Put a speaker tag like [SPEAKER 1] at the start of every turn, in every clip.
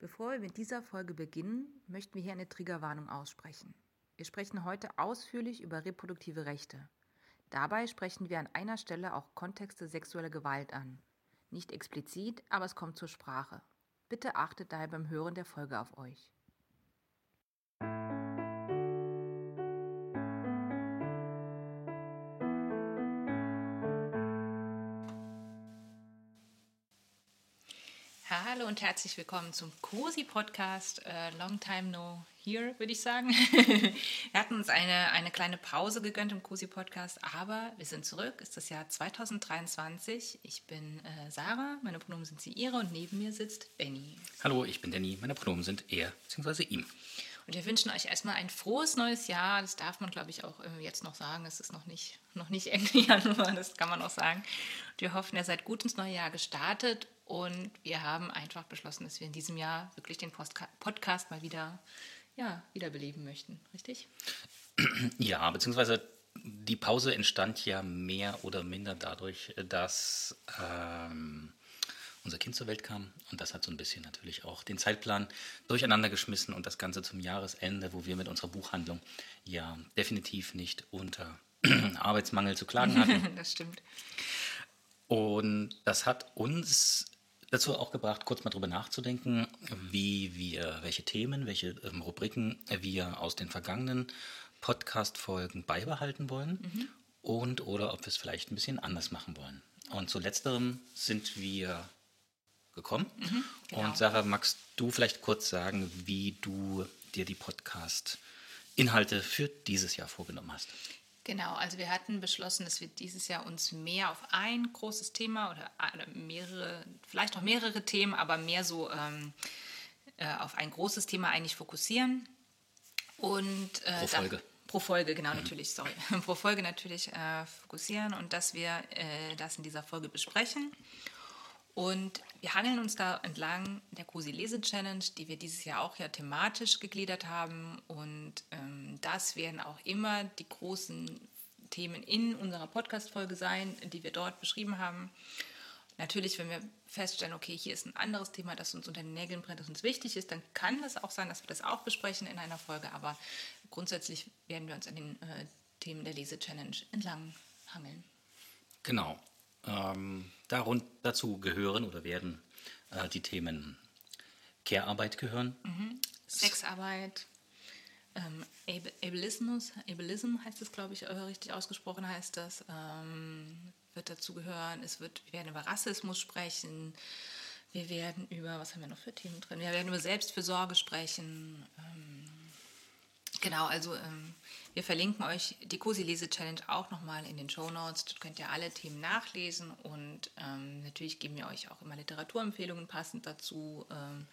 [SPEAKER 1] Bevor wir mit dieser Folge beginnen, möchten wir hier eine Triggerwarnung aussprechen. Wir sprechen heute ausführlich über reproduktive Rechte. Dabei sprechen wir an einer Stelle auch Kontexte sexueller Gewalt an. Nicht explizit, aber es kommt zur Sprache. Bitte achtet daher beim Hören der Folge auf euch. Und herzlich willkommen zum COSI Podcast. Uh, long time no here, würde ich sagen. wir hatten uns eine, eine kleine Pause gegönnt im COSI Podcast, aber wir sind zurück. Es ist das Jahr 2023. Ich bin äh, Sarah, meine Pronomen sind sie ihre und neben mir sitzt Benny.
[SPEAKER 2] Hallo, ich bin Danny, meine Pronomen sind er bzw. ihm.
[SPEAKER 1] Und wir wünschen euch erstmal ein frohes neues Jahr. Das darf man, glaube ich, auch äh, jetzt noch sagen. Es ist noch nicht, noch nicht Ende Januar, das kann man auch sagen. Und wir hoffen, ihr seid gut ins neue Jahr gestartet und wir haben einfach beschlossen, dass wir in diesem Jahr wirklich den Podcast mal wieder ja, wiederbeleben möchten, richtig?
[SPEAKER 2] Ja, beziehungsweise die Pause entstand ja mehr oder minder dadurch, dass ähm, unser Kind zur Welt kam. Und das hat so ein bisschen natürlich auch den Zeitplan durcheinander geschmissen und das Ganze zum Jahresende, wo wir mit unserer Buchhandlung ja definitiv nicht unter Arbeitsmangel zu klagen hatten.
[SPEAKER 1] das stimmt.
[SPEAKER 2] Und das hat uns dazu auch gebracht, kurz mal drüber nachzudenken, wie wir, welche Themen, welche ähm, Rubriken wir aus den vergangenen Podcast-Folgen beibehalten wollen mhm. und oder ob wir es vielleicht ein bisschen anders machen wollen. Und zu letzterem sind wir gekommen. Mhm, genau. Und Sarah, magst du vielleicht kurz sagen, wie du dir die Podcast-Inhalte für dieses Jahr vorgenommen hast?
[SPEAKER 1] Genau, also wir hatten beschlossen, dass wir dieses Jahr uns mehr auf ein großes Thema oder mehrere, vielleicht auch mehrere Themen, aber mehr so ähm, äh, auf ein großes Thema eigentlich fokussieren. Und,
[SPEAKER 2] äh, pro Folge. Da,
[SPEAKER 1] pro Folge, genau, mhm. natürlich, sorry. pro Folge natürlich äh, fokussieren und dass wir äh, das in dieser Folge besprechen. Und wir hangeln uns da entlang der Cosi Lese Challenge, die wir dieses Jahr auch ja thematisch gegliedert haben. Und ähm, das werden auch immer die großen Themen in unserer Podcast-Folge sein, die wir dort beschrieben haben. Natürlich, wenn wir feststellen, okay, hier ist ein anderes Thema, das uns unter den Nägeln brennt, das uns wichtig ist, dann kann es auch sein, dass wir das auch besprechen in einer Folge. Aber grundsätzlich werden wir uns an den äh, Themen der Lese-Challenge entlang hangeln.
[SPEAKER 2] Genau. Ähm, darun, dazu gehören oder werden äh, die Themen Care-Arbeit gehören.
[SPEAKER 1] Mhm. Sexarbeit, ähm, Ableismus, Ableism heißt es, glaube ich, äh, richtig ausgesprochen heißt das, ähm, wird dazu gehören. Es wird, wir werden über Rassismus sprechen. Wir werden über, was haben wir noch für Themen drin? Wir werden über Selbstfürsorge sprechen. Ähm, genau, also ähm, wir verlinken euch die COSI Lese Challenge auch nochmal in den Show Notes. Dort könnt ihr alle Themen nachlesen und ähm, natürlich geben wir euch auch immer Literaturempfehlungen passend dazu, ähm,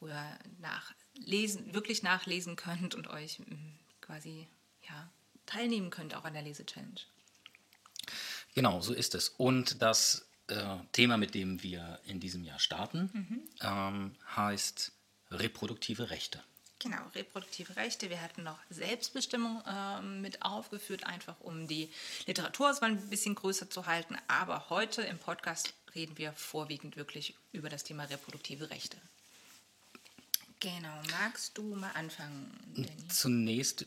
[SPEAKER 1] wo ihr nachlesen, wirklich nachlesen könnt und euch ähm, quasi ja, teilnehmen könnt auch an der Lese Challenge.
[SPEAKER 2] Genau, so ist es. Und das äh, Thema, mit dem wir in diesem Jahr starten, mhm. ähm, heißt reproduktive Rechte.
[SPEAKER 1] Genau, reproduktive Rechte. Wir hatten noch Selbstbestimmung äh, mit aufgeführt, einfach um die Literatur ein bisschen größer zu halten. Aber heute im Podcast reden wir vorwiegend wirklich über das Thema reproduktive Rechte. Genau, magst du mal anfangen?
[SPEAKER 2] Danny? Zunächst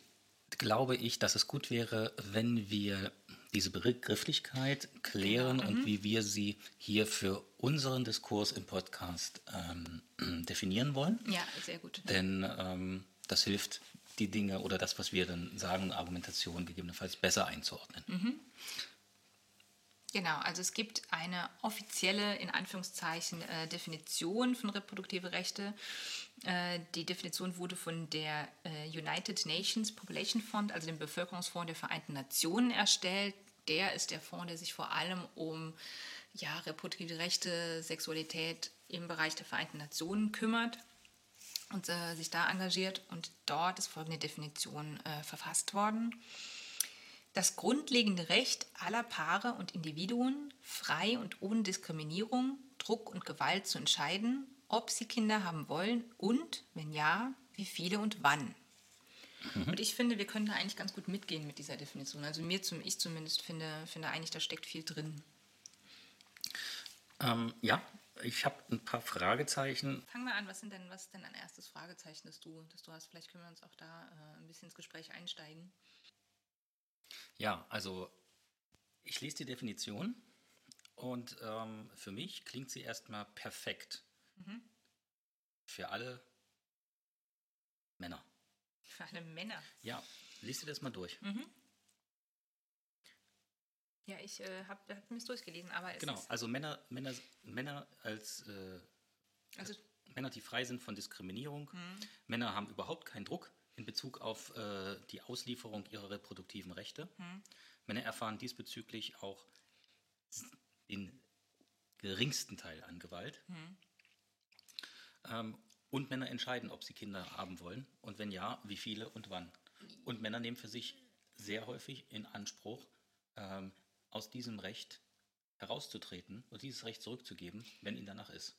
[SPEAKER 2] glaube ich, dass es gut wäre, wenn wir diese Begrifflichkeit klären genau. und mhm. wie wir sie hier für unseren Diskurs im Podcast ähm, definieren wollen.
[SPEAKER 1] Ja, sehr gut.
[SPEAKER 2] Denn ähm, das hilft, die Dinge oder das, was wir dann sagen, Argumentation gegebenenfalls besser einzuordnen.
[SPEAKER 1] Mhm. Genau, also es gibt eine offizielle, in Anführungszeichen, äh, Definition von reproduktive Rechte. Äh, die Definition wurde von der äh, United Nations Population Fund, also dem Bevölkerungsfonds der Vereinten Nationen, erstellt. Der ist der Fonds, der sich vor allem um ja, reproduktive Rechte, Sexualität im Bereich der Vereinten Nationen kümmert und äh, sich da engagiert. Und dort ist folgende Definition äh, verfasst worden. Das grundlegende Recht aller Paare und Individuen, frei und ohne Diskriminierung, Druck und Gewalt zu entscheiden, ob sie Kinder haben wollen und, wenn ja, wie viele und wann. Mhm. Und ich finde, wir können da eigentlich ganz gut mitgehen mit dieser Definition. Also mir zum, ich zumindest finde, finde eigentlich, da steckt viel drin.
[SPEAKER 2] Ähm, ja, ich habe ein paar Fragezeichen.
[SPEAKER 1] Fang mal an, was, sind denn, was ist denn ein erstes Fragezeichen, das du, das du hast? Vielleicht können wir uns auch da äh, ein bisschen ins Gespräch einsteigen.
[SPEAKER 2] Ja, also ich lese die Definition und ähm, für mich klingt sie erstmal perfekt. Mhm. Für alle Männer.
[SPEAKER 1] Für alle Männer?
[SPEAKER 2] Ja, liest dir das mal durch.
[SPEAKER 1] Mhm. Ja, ich äh, habe hab mir durchgelesen, aber es
[SPEAKER 2] Genau, also Männer, Männer, Männer als äh, also, Männer, die frei sind von Diskriminierung. Mhm. Männer haben überhaupt keinen Druck in Bezug auf äh, die Auslieferung ihrer reproduktiven Rechte. Mhm. Männer erfahren diesbezüglich auch den geringsten Teil an Gewalt. Mhm. Ähm, und Männer entscheiden, ob sie Kinder haben wollen und wenn ja, wie viele und wann. Und Männer nehmen für sich sehr häufig in Anspruch, ähm, aus diesem Recht herauszutreten und dieses Recht zurückzugeben, wenn ihnen danach ist.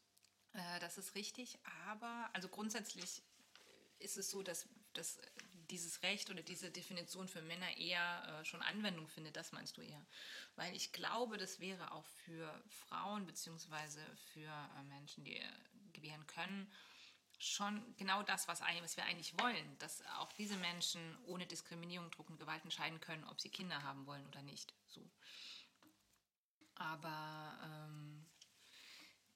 [SPEAKER 1] Äh, das ist richtig, aber also grundsätzlich ist es so, dass, dass dieses Recht oder diese Definition für Männer eher äh, schon Anwendung findet, das meinst du eher. Weil ich glaube, das wäre auch für Frauen bzw. für äh, Menschen, die äh, gebären können, schon genau das, was, wir eigentlich wollen, dass auch diese Menschen ohne Diskriminierung, Druck und Gewalt entscheiden können, ob sie Kinder haben wollen oder nicht. So. Aber ähm,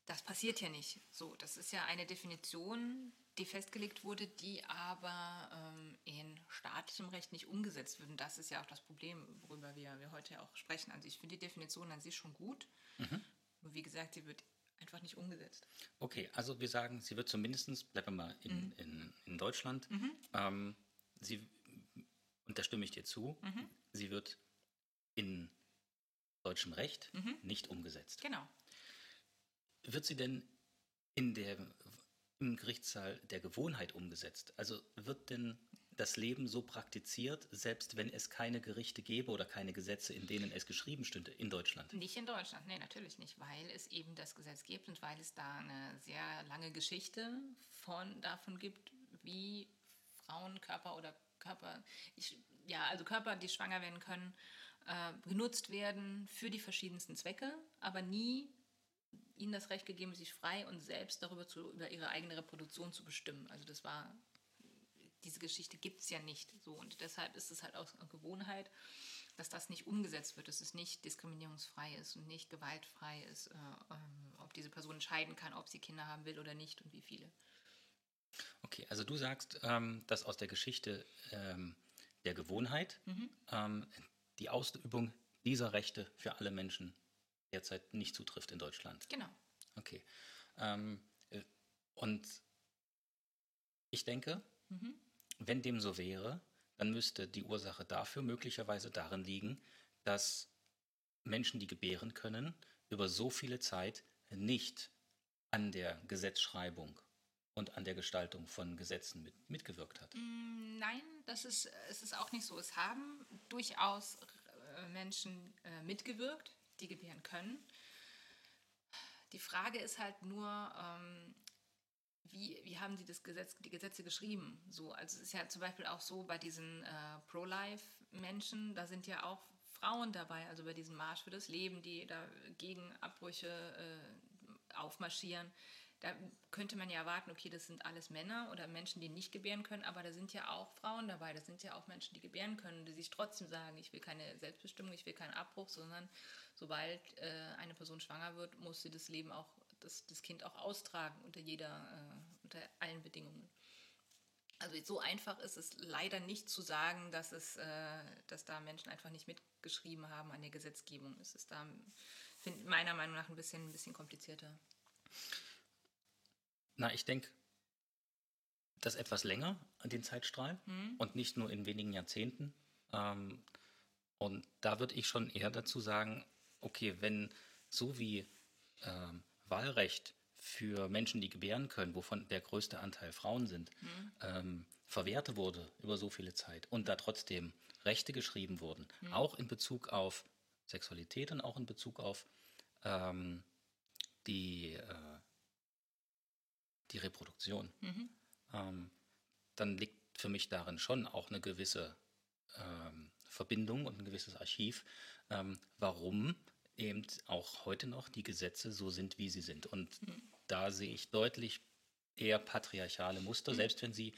[SPEAKER 1] das passiert ja nicht. So, das ist ja eine Definition, die festgelegt wurde, die aber ähm, in staatlichem Recht nicht umgesetzt wird. Und das ist ja auch das Problem, worüber wir, wir heute auch sprechen. Also ich finde die Definition an sich schon gut. Mhm. Nur wie gesagt, sie wird einfach nicht umgesetzt.
[SPEAKER 2] Okay, also wir sagen, sie wird zumindest, bleiben wir mal in, mhm. in, in Deutschland, mhm. ähm, sie, und da stimme ich dir zu, mhm. sie wird in deutschem Recht mhm. nicht umgesetzt.
[SPEAKER 1] Genau.
[SPEAKER 2] Wird sie denn in der, im Gerichtssaal der Gewohnheit umgesetzt? Also wird denn das Leben so praktiziert, selbst wenn es keine Gerichte gäbe oder keine Gesetze, in denen es geschrieben stünde in Deutschland?
[SPEAKER 1] Nicht in Deutschland, nee, natürlich nicht, weil es eben das Gesetz gibt und weil es da eine sehr lange Geschichte von, davon gibt, wie Frauenkörper oder Körper, ich, ja, also Körper, die schwanger werden können, äh, genutzt werden für die verschiedensten Zwecke, aber nie ihnen das Recht gegeben, sich frei und selbst darüber zu, über ihre eigene Reproduktion zu bestimmen. Also das war diese Geschichte gibt es ja nicht so. Und deshalb ist es halt auch Gewohnheit, dass das nicht umgesetzt wird, dass es nicht diskriminierungsfrei ist und nicht gewaltfrei ist, äh, ähm, ob diese Person entscheiden kann, ob sie Kinder haben will oder nicht und wie viele.
[SPEAKER 2] Okay, also du sagst, ähm, dass aus der Geschichte ähm, der Gewohnheit mhm. ähm, die Ausübung dieser Rechte für alle Menschen derzeit nicht zutrifft in Deutschland.
[SPEAKER 1] Genau.
[SPEAKER 2] Okay. Ähm, äh, und ich denke, mhm. Wenn dem so wäre, dann müsste die Ursache dafür möglicherweise darin liegen, dass Menschen, die gebären können, über so viele Zeit nicht an der Gesetzschreibung und an der Gestaltung von Gesetzen mit, mitgewirkt hat.
[SPEAKER 1] Mm, nein, das ist, es ist auch nicht so. Es haben durchaus äh, Menschen äh, mitgewirkt, die gebären können. Die Frage ist halt nur, ähm, wie, wie haben sie das Gesetz, die Gesetze geschrieben? So, also es ist ja zum Beispiel auch so bei diesen äh, Pro-Life-Menschen, da sind ja auch Frauen dabei, also bei diesem Marsch für das Leben, die da gegen Abbrüche äh, aufmarschieren. Da könnte man ja erwarten, okay, das sind alles Männer oder Menschen, die nicht gebären können, aber da sind ja auch Frauen dabei, das sind ja auch Menschen, die gebären können, die sich trotzdem sagen, ich will keine Selbstbestimmung, ich will keinen Abbruch, sondern sobald äh, eine Person schwanger wird, muss sie das Leben auch das, das Kind auch austragen unter jeder, äh, unter allen Bedingungen. Also so einfach ist es leider nicht zu sagen, dass, es, äh, dass da Menschen einfach nicht mitgeschrieben haben an der Gesetzgebung. Es ist da find, meiner Meinung nach ein bisschen, ein bisschen komplizierter.
[SPEAKER 2] Na, ich denke, das etwas länger an den Zeitstrahl hm. und nicht nur in wenigen Jahrzehnten. Ähm, und da würde ich schon eher dazu sagen, okay, wenn so wie ähm, Wahlrecht für Menschen, die gebären können, wovon der größte Anteil Frauen sind, mhm. ähm, verwehrt wurde über so viele Zeit und da trotzdem Rechte geschrieben wurden, mhm. auch in Bezug auf Sexualität und auch in Bezug auf ähm, die, äh, die Reproduktion, mhm. ähm, dann liegt für mich darin schon auch eine gewisse ähm, Verbindung und ein gewisses Archiv, ähm, warum eben auch heute noch die Gesetze so sind, wie sie sind. Und mhm. da sehe ich deutlich eher patriarchale Muster, mhm. selbst wenn sie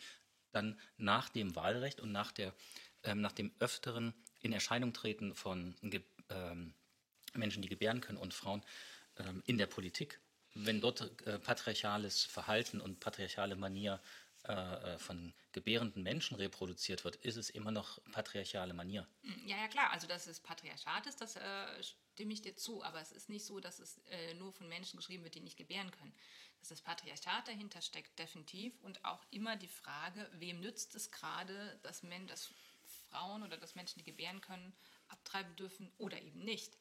[SPEAKER 2] dann nach dem Wahlrecht und nach, der, ähm, nach dem öfteren in Erscheinung treten von ähm, Menschen, die gebären können und Frauen ähm, in der Politik, wenn dort äh, patriarchales Verhalten und patriarchale Manier äh, äh, von gebärenden Menschen reproduziert wird, ist es immer noch patriarchale Manier.
[SPEAKER 1] Ja, ja, klar. Also, dass es Patriarchat ist, das äh, stimme ich dir zu. Aber es ist nicht so, dass es äh, nur von Menschen geschrieben wird, die nicht gebären können. Dass das Patriarchat dahinter steckt, definitiv. Und auch immer die Frage, wem nützt es gerade, dass, Men dass Frauen oder dass Menschen, die gebären können, abtreiben dürfen oder eben nicht.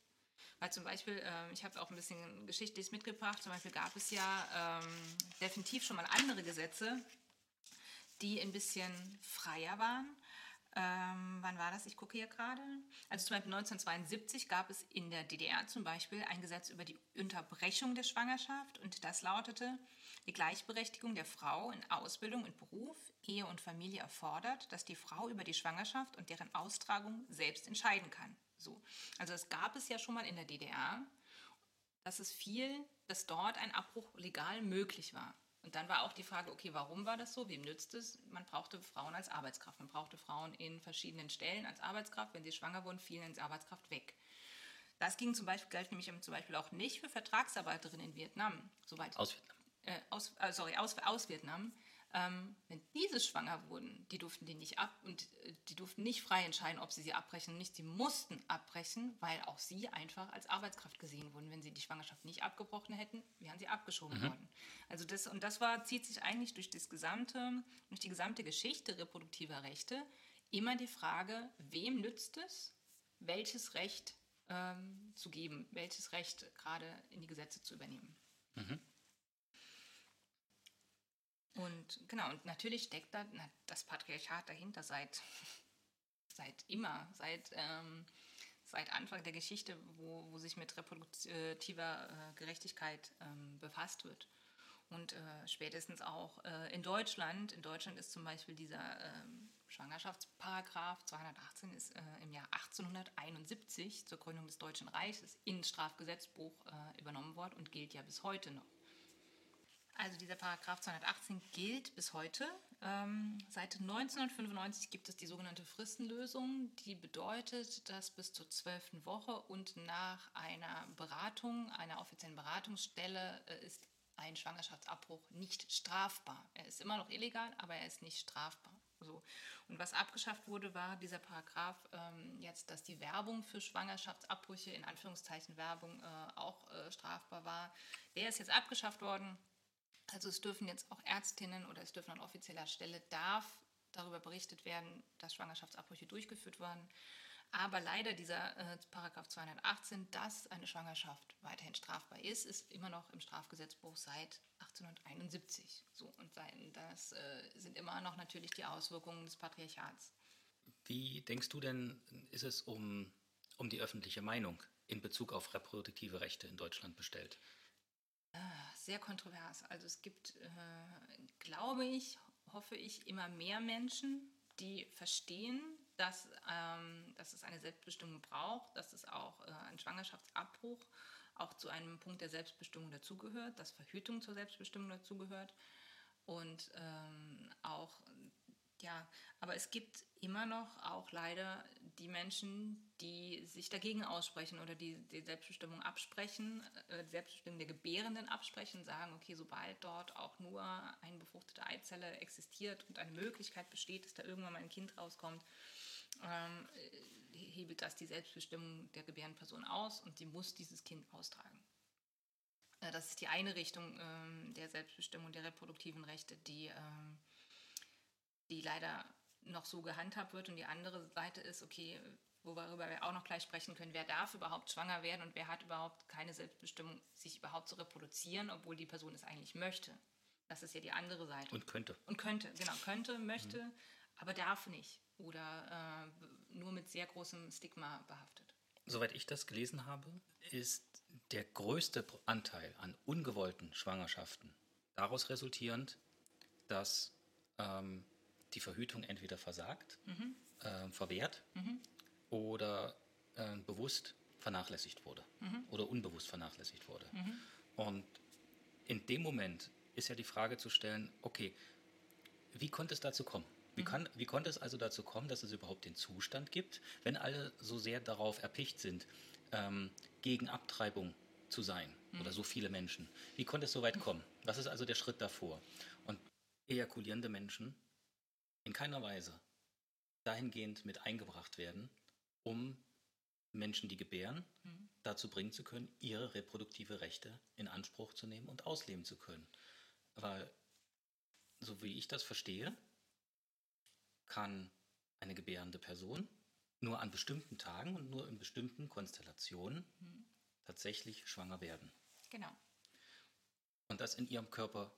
[SPEAKER 1] Weil zum Beispiel, äh, ich habe auch ein bisschen Geschichtliches mitgebracht, zum Beispiel gab es ja ähm, definitiv schon mal andere Gesetze, die ein bisschen freier waren. Ähm, wann war das? Ich gucke hier gerade. Also zum Beispiel 1972 gab es in der DDR zum Beispiel ein Gesetz über die Unterbrechung der Schwangerschaft und das lautete, die Gleichberechtigung der Frau in Ausbildung und Beruf, Ehe und Familie erfordert, dass die Frau über die Schwangerschaft und deren Austragung selbst entscheiden kann. So. Also das gab es ja schon mal in der DDR, dass es viel, dass dort ein Abbruch legal möglich war. Und dann war auch die Frage, okay, warum war das so? Wem nützt es? Man brauchte Frauen als Arbeitskraft. Man brauchte Frauen in verschiedenen Stellen als Arbeitskraft. Wenn sie schwanger wurden, fielen als Arbeitskraft weg. Das ging zum Beispiel, galt nämlich zum Beispiel auch nicht für Vertragsarbeiterinnen in Vietnam. Soweit,
[SPEAKER 2] aus Vietnam.
[SPEAKER 1] Äh, aus, äh, sorry, aus, aus Vietnam. Ähm, wenn diese schwanger wurden, die durften die nicht ab und äh, die durften nicht frei entscheiden, ob sie sie abbrechen oder nicht. Sie mussten abbrechen, weil auch sie einfach als Arbeitskraft gesehen wurden. Wenn sie die Schwangerschaft nicht abgebrochen hätten, wären sie abgeschoben mhm. worden. Also das und das war zieht sich eigentlich durch das gesamte durch die gesamte Geschichte reproduktiver Rechte immer die Frage, wem nützt es, welches Recht ähm, zu geben, welches Recht gerade in die Gesetze zu übernehmen. Mhm. Und genau, und natürlich steckt da das Patriarchat dahinter seit, seit immer, seit, ähm, seit Anfang der Geschichte, wo, wo sich mit reproduktiver äh, Gerechtigkeit ähm, befasst wird. Und äh, spätestens auch äh, in Deutschland, in Deutschland ist zum Beispiel dieser ähm, Schwangerschaftsparagraph 218 ist äh, im Jahr 1871 zur Gründung des Deutschen Reiches ins Strafgesetzbuch äh, übernommen worden und gilt ja bis heute noch. Also dieser Paragraph 218 gilt bis heute. Ähm, seit 1995 gibt es die sogenannte Fristenlösung, die bedeutet, dass bis zur zwölften Woche und nach einer Beratung, einer offiziellen Beratungsstelle, äh, ist ein Schwangerschaftsabbruch nicht strafbar. Er ist immer noch illegal, aber er ist nicht strafbar. So. Und was abgeschafft wurde, war dieser Paragraph ähm, jetzt, dass die Werbung für Schwangerschaftsabbrüche, in Anführungszeichen Werbung, äh, auch äh, strafbar war. Der ist jetzt abgeschafft worden. Also es dürfen jetzt auch Ärztinnen oder es dürfen an offizieller Stelle darf darüber berichtet werden, dass Schwangerschaftsabbrüche durchgeführt wurden. Aber leider dieser äh, Paragraph 218, dass eine Schwangerschaft weiterhin strafbar ist, ist immer noch im Strafgesetzbuch seit 1871. So, und das äh, sind immer noch natürlich die Auswirkungen des Patriarchats.
[SPEAKER 2] Wie denkst du denn, ist es um, um die öffentliche Meinung in Bezug auf reproduktive Rechte in Deutschland bestellt?
[SPEAKER 1] Sehr kontrovers. Also es gibt, äh, glaube ich, hoffe ich, immer mehr Menschen, die verstehen, dass, ähm, dass es eine Selbstbestimmung braucht, dass es auch äh, ein Schwangerschaftsabbruch auch zu einem Punkt der Selbstbestimmung dazugehört, dass Verhütung zur Selbstbestimmung dazugehört und ähm, auch ja, aber es gibt immer noch auch leider die Menschen, die sich dagegen aussprechen oder die die Selbstbestimmung absprechen, äh, die Selbstbestimmung der Gebärenden absprechen, sagen, okay, sobald dort auch nur eine befruchtete Eizelle existiert und eine Möglichkeit besteht, dass da irgendwann mal ein Kind rauskommt, ähm, äh, hebelt das die Selbstbestimmung der gebärenden Person aus und sie muss dieses Kind austragen. Äh, das ist die eine Richtung ähm, der Selbstbestimmung der reproduktiven Rechte, die ähm, die leider noch so gehandhabt wird. Und die andere Seite ist, okay, worüber wir auch noch gleich sprechen können, wer darf überhaupt schwanger werden und wer hat überhaupt keine Selbstbestimmung, sich überhaupt zu reproduzieren, obwohl die Person es eigentlich möchte. Das ist ja die andere Seite.
[SPEAKER 2] Und könnte.
[SPEAKER 1] Und könnte, genau, könnte, möchte, mhm. aber darf nicht. Oder äh, nur mit sehr großem Stigma behaftet.
[SPEAKER 2] Soweit ich das gelesen habe, ist der größte Anteil an ungewollten Schwangerschaften daraus resultierend, dass ähm, die Verhütung entweder versagt, mhm. äh, verwehrt mhm. oder äh, bewusst vernachlässigt wurde oder unbewusst vernachlässigt wurde. Und in dem Moment ist ja die Frage zu stellen, okay, wie konnte es dazu kommen? Wie, kann, wie konnte es also dazu kommen, dass es überhaupt den Zustand gibt, wenn alle so sehr darauf erpicht sind, ähm, gegen Abtreibung zu sein oder so viele Menschen? Wie konnte es so weit kommen? Was ist also der Schritt davor? Und ejakulierende Menschen in keiner Weise dahingehend mit eingebracht werden, um Menschen, die gebären, dazu bringen zu können, ihre reproduktive Rechte in Anspruch zu nehmen und ausleben zu können. Weil, so wie ich das verstehe, kann eine gebärende Person nur an bestimmten Tagen und nur in bestimmten Konstellationen tatsächlich schwanger werden.
[SPEAKER 1] Genau.
[SPEAKER 2] Und das in ihrem Körper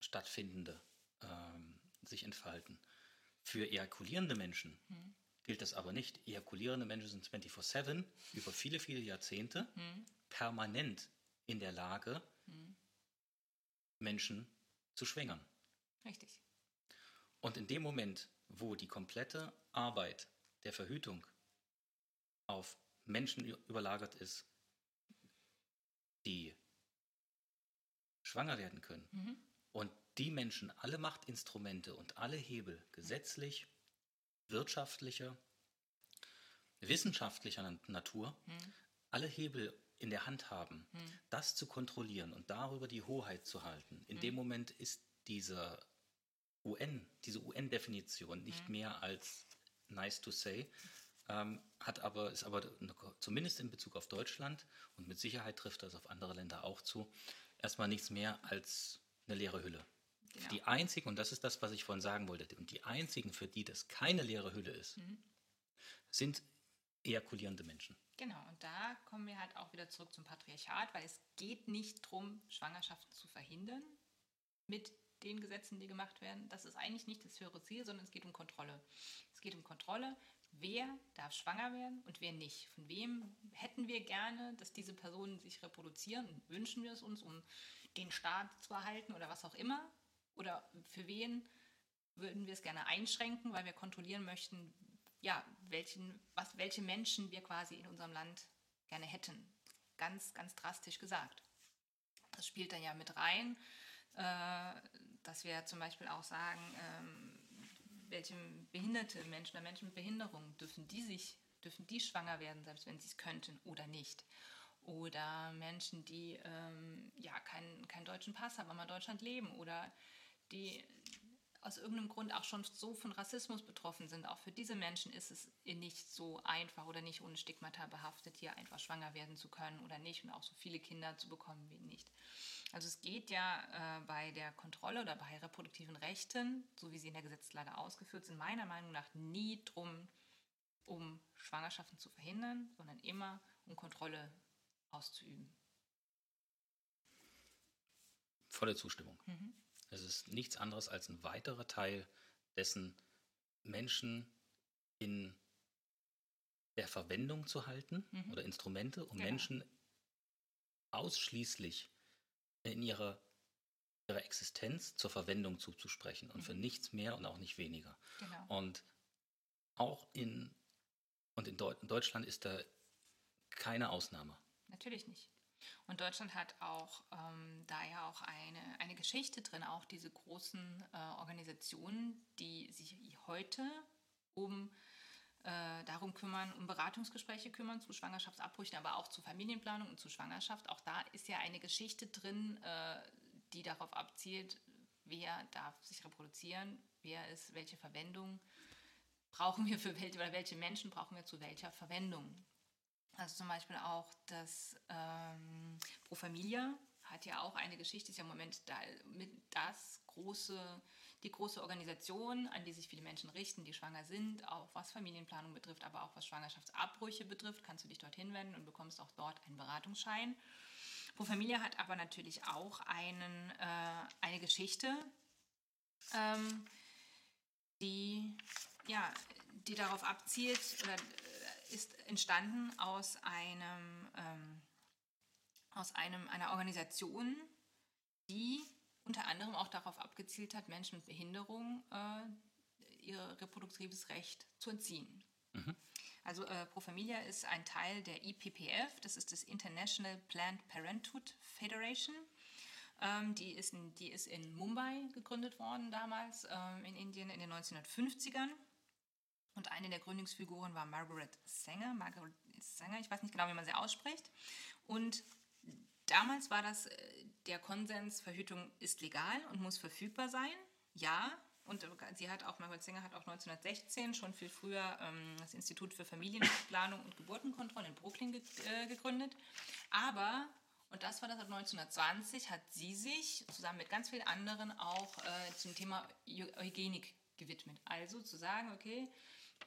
[SPEAKER 2] stattfindende ähm, sich entfalten. Für ejakulierende Menschen gilt das aber nicht. Ejakulierende Menschen sind 24-7 über viele, viele Jahrzehnte permanent in der Lage, Menschen zu schwängern.
[SPEAKER 1] Richtig.
[SPEAKER 2] Und in dem Moment, wo die komplette Arbeit der Verhütung auf Menschen überlagert ist, die schwanger werden können und die Menschen alle Machtinstrumente und alle Hebel gesetzlich, wirtschaftlicher, wissenschaftlicher Na- Natur, alle Hebel in der Hand haben, das zu kontrollieren und darüber die Hoheit zu halten. In dem Moment ist dieser UN, diese UN-Definition nicht mehr als nice to say, ähm, hat aber, ist aber eine- zumindest in Bezug auf Deutschland und mit Sicherheit trifft das auf andere Länder auch zu, erstmal nichts mehr als eine leere Hülle.
[SPEAKER 1] Genau.
[SPEAKER 2] Die einzigen, und das ist das, was ich vorhin sagen wollte, und die einzigen, für die das keine leere Hülle ist, sind ejakulierende Menschen.
[SPEAKER 1] Genau, und da kommen wir halt auch wieder zurück zum Patriarchat, weil es geht nicht darum, Schwangerschaften zu verhindern mit den Gesetzen, die gemacht werden. Das ist eigentlich nicht das höhere Ziel, sondern es geht um Kontrolle. Es geht um Kontrolle, wer darf schwanger werden und wer nicht. Von wem hätten wir gerne, dass diese Personen sich reproduzieren wünschen wir es uns, um den Staat zu erhalten oder was auch immer? Oder für wen würden wir es gerne einschränken, weil wir kontrollieren möchten, ja, welchen, was, welche Menschen wir quasi in unserem Land gerne hätten. Ganz, ganz drastisch gesagt. Das spielt dann ja mit rein, äh, dass wir zum Beispiel auch sagen, ähm, welche behinderte Menschen oder Menschen mit Behinderung dürfen die sich, dürfen die schwanger werden, selbst wenn sie es könnten oder nicht. Oder Menschen, die ähm, ja keinen, keinen deutschen Pass haben, aber in Deutschland leben oder die aus irgendeinem Grund auch schon so von Rassismus betroffen sind. Auch für diese Menschen ist es nicht so einfach oder nicht ohne Stigmata behaftet, hier einfach schwanger werden zu können oder nicht und auch so viele Kinder zu bekommen wie nicht. Also es geht ja äh, bei der Kontrolle oder bei reproduktiven Rechten, so wie sie in der Gesetzeslage ausgeführt sind, meiner Meinung nach nie drum, um Schwangerschaften zu verhindern, sondern immer um Kontrolle auszuüben.
[SPEAKER 2] Volle Zustimmung. Es ist nichts anderes als ein weiterer Teil dessen, Menschen in der Verwendung zu halten oder Instrumente, um
[SPEAKER 1] Genau.
[SPEAKER 2] Menschen ausschließlich in ihrer, ihrer Existenz zur Verwendung zuzusprechen und für nichts mehr und auch nicht weniger.
[SPEAKER 1] Genau.
[SPEAKER 2] Und auch in, und in, Deu in Deutschland ist da keine Ausnahme.
[SPEAKER 1] Natürlich nicht. Und Deutschland hat auch ähm, da ja auch eine, eine Geschichte drin, auch diese großen äh, Organisationen, die sich heute um äh, darum kümmern, um Beratungsgespräche kümmern zu Schwangerschaftsabbrüchen, aber auch zu Familienplanung und zu Schwangerschaft. Auch da ist ja eine Geschichte drin, äh, die darauf abzielt, wer darf sich reproduzieren, wer ist, welche Verwendung brauchen wir für welche oder welche Menschen brauchen wir zu welcher Verwendung. Also zum Beispiel auch das ähm, Pro Familia hat ja auch eine Geschichte, ist ja im Moment da, das große, die große Organisation, an die sich viele Menschen richten, die schwanger sind, auch was Familienplanung betrifft, aber auch was Schwangerschaftsabbrüche betrifft, kannst du dich dorthin wenden und bekommst auch dort einen Beratungsschein. Pro Familia hat aber natürlich auch einen, äh, eine Geschichte, ähm, die, ja, die darauf abzielt oder ist entstanden aus einem, ähm, aus einem, einer Organisation, die unter anderem auch darauf abgezielt hat, Menschen mit Behinderung äh, ihr reproduktives Recht zu entziehen. Also äh, Pro Familia ist ein Teil der IPPF, das ist das International Planned Parenthood Federation. Ähm, die, ist in, die ist in Mumbai gegründet worden damals ähm, in Indien in den 1950ern. Und eine der Gründungsfiguren war Margaret Sanger. Margaret Sanger, ich weiß nicht genau, wie man sie ausspricht. Und damals war das äh, der Konsens, Verhütung ist legal und muss verfügbar sein. Ja, und sie hat auch, Margaret Sanger hat auch 1916, schon viel früher, ähm, das Institut für Familienplanung und Geburtenkontrolle in Brooklyn äh, gegründet. Aber, und das war das ab 1920, hat sie sich zusammen mit ganz vielen anderen auch äh, zum Thema Eugenik gewidmet. Also zu sagen, okay,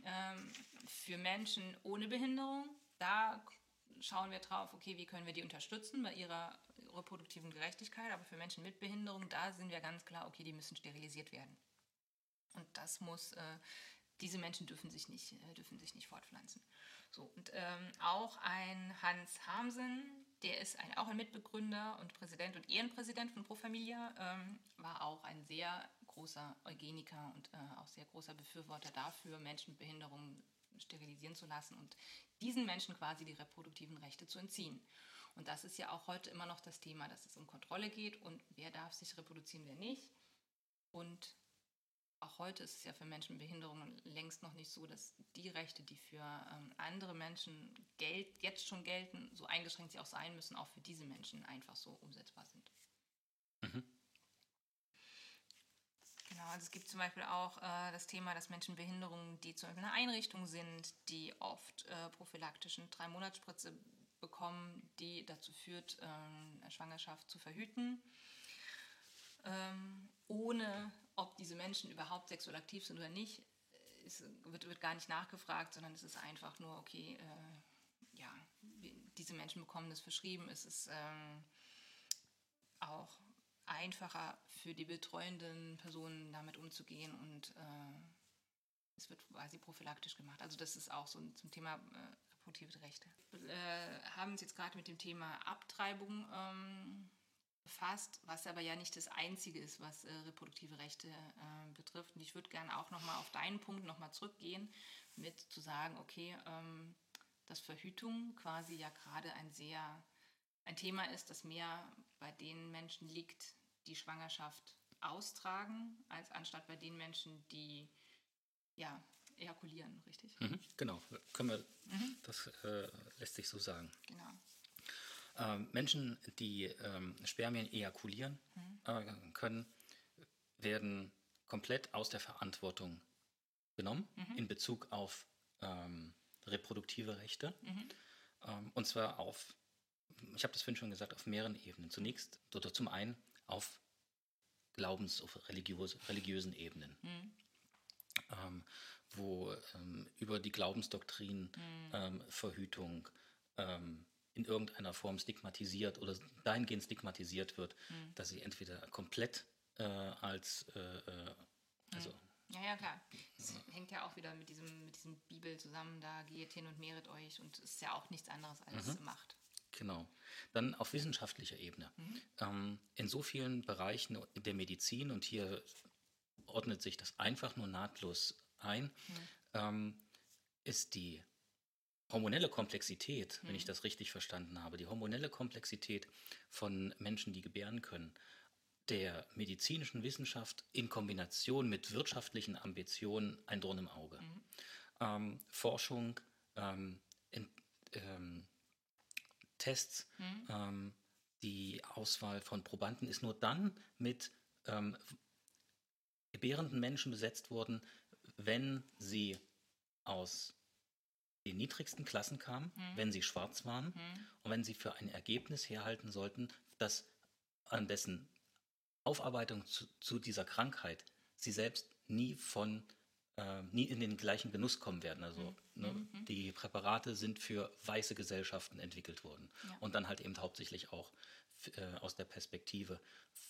[SPEAKER 1] ähm, für Menschen ohne Behinderung, da schauen wir drauf, okay, wie können wir die unterstützen bei ihrer reproduktiven Gerechtigkeit, aber für Menschen mit Behinderung, da sind wir ganz klar, okay, die müssen sterilisiert werden. Und das muss, äh, diese Menschen dürfen sich nicht, äh, dürfen sich nicht fortpflanzen. So, und ähm, auch ein Hans Hamsen, der ist ein, auch ein Mitbegründer und Präsident und Ehrenpräsident von Pro Familia, ähm, war auch ein sehr großer Eugeniker und äh, auch sehr großer Befürworter dafür, Menschen mit Behinderungen sterilisieren zu lassen und diesen Menschen quasi die reproduktiven Rechte zu entziehen. Und das ist ja auch heute immer noch das Thema, dass es um Kontrolle geht und wer darf sich reproduzieren, wer nicht. Und auch heute ist es ja für Menschen mit Behinderungen längst noch nicht so, dass die Rechte, die für ähm, andere Menschen Geld, jetzt schon gelten, so eingeschränkt sie auch sein müssen, auch für diese Menschen einfach so umsetzbar sind. Mhm. Genau, also es gibt zum Beispiel auch äh, das Thema, dass Menschen Behinderungen, die zum Beispiel in einer Einrichtung sind, die oft äh, prophylaktischen Drei-Monats-Spritze bekommen, die dazu führt, äh, eine Schwangerschaft zu verhüten ähm, ohne ob diese Menschen überhaupt sexuell aktiv sind oder nicht, ist, wird, wird gar nicht nachgefragt, sondern es ist einfach nur, okay, äh, ja, diese Menschen bekommen das verschrieben. Es ist ähm, auch einfacher für die betreuenden Personen damit umzugehen und äh, es wird quasi prophylaktisch gemacht. Also das ist auch so zum Thema äh, reproduktive Rechte. Wir äh, haben uns jetzt gerade mit dem Thema Abtreibung ähm, befasst, was aber ja nicht das Einzige ist, was äh, reproduktive Rechte äh, betrifft. Und ich würde gerne auch nochmal auf deinen Punkt nochmal zurückgehen, mit zu sagen, okay, ähm, dass Verhütung quasi ja gerade ein sehr ein Thema ist, das mehr bei den Menschen liegt, die Schwangerschaft austragen, als anstatt bei den Menschen, die ja, ejakulieren, richtig?
[SPEAKER 2] Mhm, genau, können wir, mhm. das äh, lässt sich so sagen.
[SPEAKER 1] Genau.
[SPEAKER 2] Ähm, Menschen, die ähm, Spermien ejakulieren äh, können, werden komplett aus der Verantwortung genommen mhm. in Bezug auf ähm, reproduktive Rechte. Mhm. Ähm, und zwar auf, ich habe das vorhin schon gesagt, auf mehreren Ebenen. Zunächst oder zum einen auf Glaubens-, auf religiös, religiösen Ebenen. Mhm. Ähm, wo ähm, über die Glaubensdoktrin mhm. Verhütung, in irgendeiner Form stigmatisiert oder dahingehend stigmatisiert wird, mhm. dass sie entweder komplett äh, als äh, äh also
[SPEAKER 1] ja, ja, klar. Das hängt ja auch wieder mit diesem, mit diesem Bibel zusammen, da geht hin und mehret euch und es ist ja auch nichts anderes als mhm. Macht.
[SPEAKER 2] Genau. Dann auf wissenschaftlicher Ebene. Mhm. Ähm, in so vielen Bereichen der Medizin, und hier ordnet sich das einfach nur nahtlos ein, mhm. ähm, ist die hormonelle Komplexität, mhm. wenn ich mhm. das richtig verstanden habe, die hormonelle Komplexität von Menschen, die gebären können, der medizinischen Wissenschaft in Kombination mit wirtschaftlichen Ambitionen ein Dorn im Auge. Mhm. Ähm, Forschung, ähm, in, ähm, Tests, mhm. Ähm, die Auswahl von Probanden ist nur dann mit ähm, gebärenden Menschen besetzt worden, wenn sie aus den niedrigsten Klassen kamen, mhm. wenn sie schwarz waren mhm. und wenn sie für ein Ergebnis herhalten sollten, das an dessen Aufarbeitung zu, zu dieser Krankheit sie selbst nie von äh, nie in den gleichen Genuss kommen werden. Also mhm. ne, mhm. die Präparate sind für weiße Gesellschaften entwickelt worden ja. und dann halt eben hauptsächlich auch äh, aus der Perspektive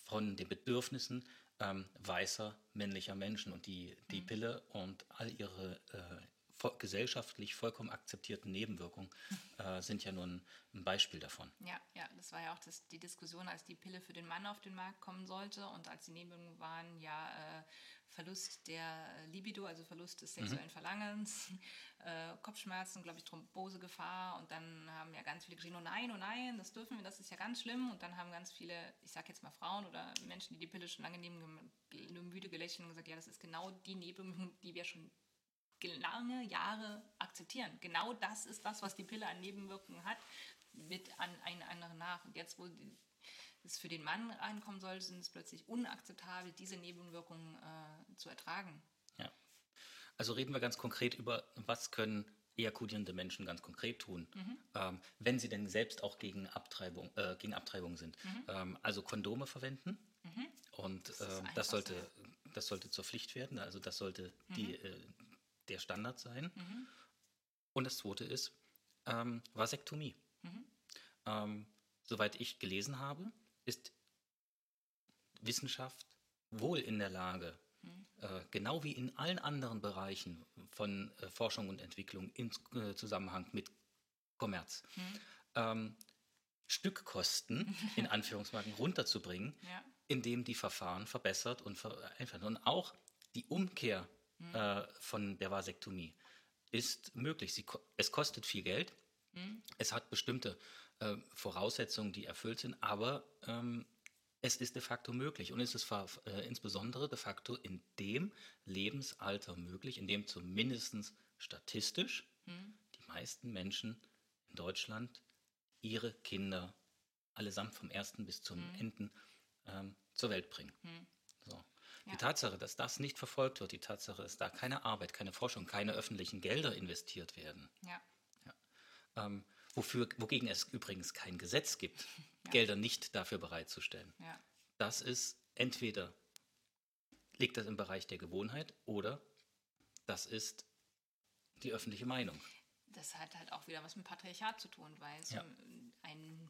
[SPEAKER 2] von den Bedürfnissen ähm, weißer männlicher Menschen und die die mhm. Pille und all ihre äh, vo gesellschaftlich vollkommen akzeptierten Nebenwirkungen äh, sind ja nur ein, ein, Beispiel davon.
[SPEAKER 1] Ja, ja, das war ja auch das, die Diskussion, als die Pille für den Mann auf den Markt kommen sollte und als die Nebenwirkungen waren, ja, äh, Verlust der Libido, also Verlust des sexuellen mhm. Verlangens, äh, Kopfschmerzen, glaube ich, Thrombosegefahr und dann haben ja ganz viele geschrieben, oh nein, oh nein, das dürfen wir, das ist ja ganz schlimm und dann haben ganz viele, ich sage jetzt mal Frauen oder Menschen, die die Pille schon lange nehmen, nur müde gelächelt und gesagt, ja, das ist genau die Nebenwirkung, die wir schon lange Jahre akzeptieren. Genau das ist das, was die Pille an Nebenwirkungen hat, mit an einen anderen nach. Und jetzt, wo es für den Mann reinkommen soll, sind es plötzlich unakzeptabel, diese Nebenwirkungen äh, zu ertragen.
[SPEAKER 2] Ja. Also reden wir ganz konkret über, was können ejakulierende Menschen ganz konkret tun, mhm. ähm, wenn sie denn selbst auch gegen Abtreibung, äh, gegen Abtreibung sind. Mhm. Ähm, also Kondome verwenden. Mhm. Und das, äh, das, sollte, das sollte zur Pflicht werden. Also das sollte die, mhm. äh, der Standard sein. Mhm. Und das zweite ist ähm, Vasektomie. Mhm. Ähm, soweit ich gelesen habe, ist Wissenschaft wohl in der Lage, mhm. äh, genau wie in allen anderen Bereichen von äh, Forschung und Entwicklung im äh, Zusammenhang mit Kommerz, mhm. ähm, Stückkosten in Anführungsmarken runterzubringen, ja. indem die Verfahren verbessert und vereinfacht. Und auch die Umkehr äh, von der Vasektomie ist möglich. Sie, es kostet viel Geld. Mhm. Es hat bestimmte äh, Voraussetzungen, die erfüllt sind, aber ähm, es ist de facto möglich und es ist äh, insbesondere de facto in dem Lebensalter möglich, in dem zumindest statistisch mhm. die meisten Menschen in Deutschland ihre Kinder allesamt vom ersten bis zum mhm. Enden ähm, zur Welt bringen. Mhm. So. Ja. Die Tatsache, dass das nicht verfolgt wird, die Tatsache, dass da keine Arbeit, keine Forschung, keine öffentlichen Gelder investiert werden, ja. Ja. Ähm, wofür, wogegen es übrigens kein Gesetz gibt, Gelder nicht dafür bereitzustellen. Das ist entweder liegt das im Bereich der Gewohnheit oder das ist die öffentliche Meinung.
[SPEAKER 1] Das hat halt auch wieder was mit Patriarchat zu tun, weil es ein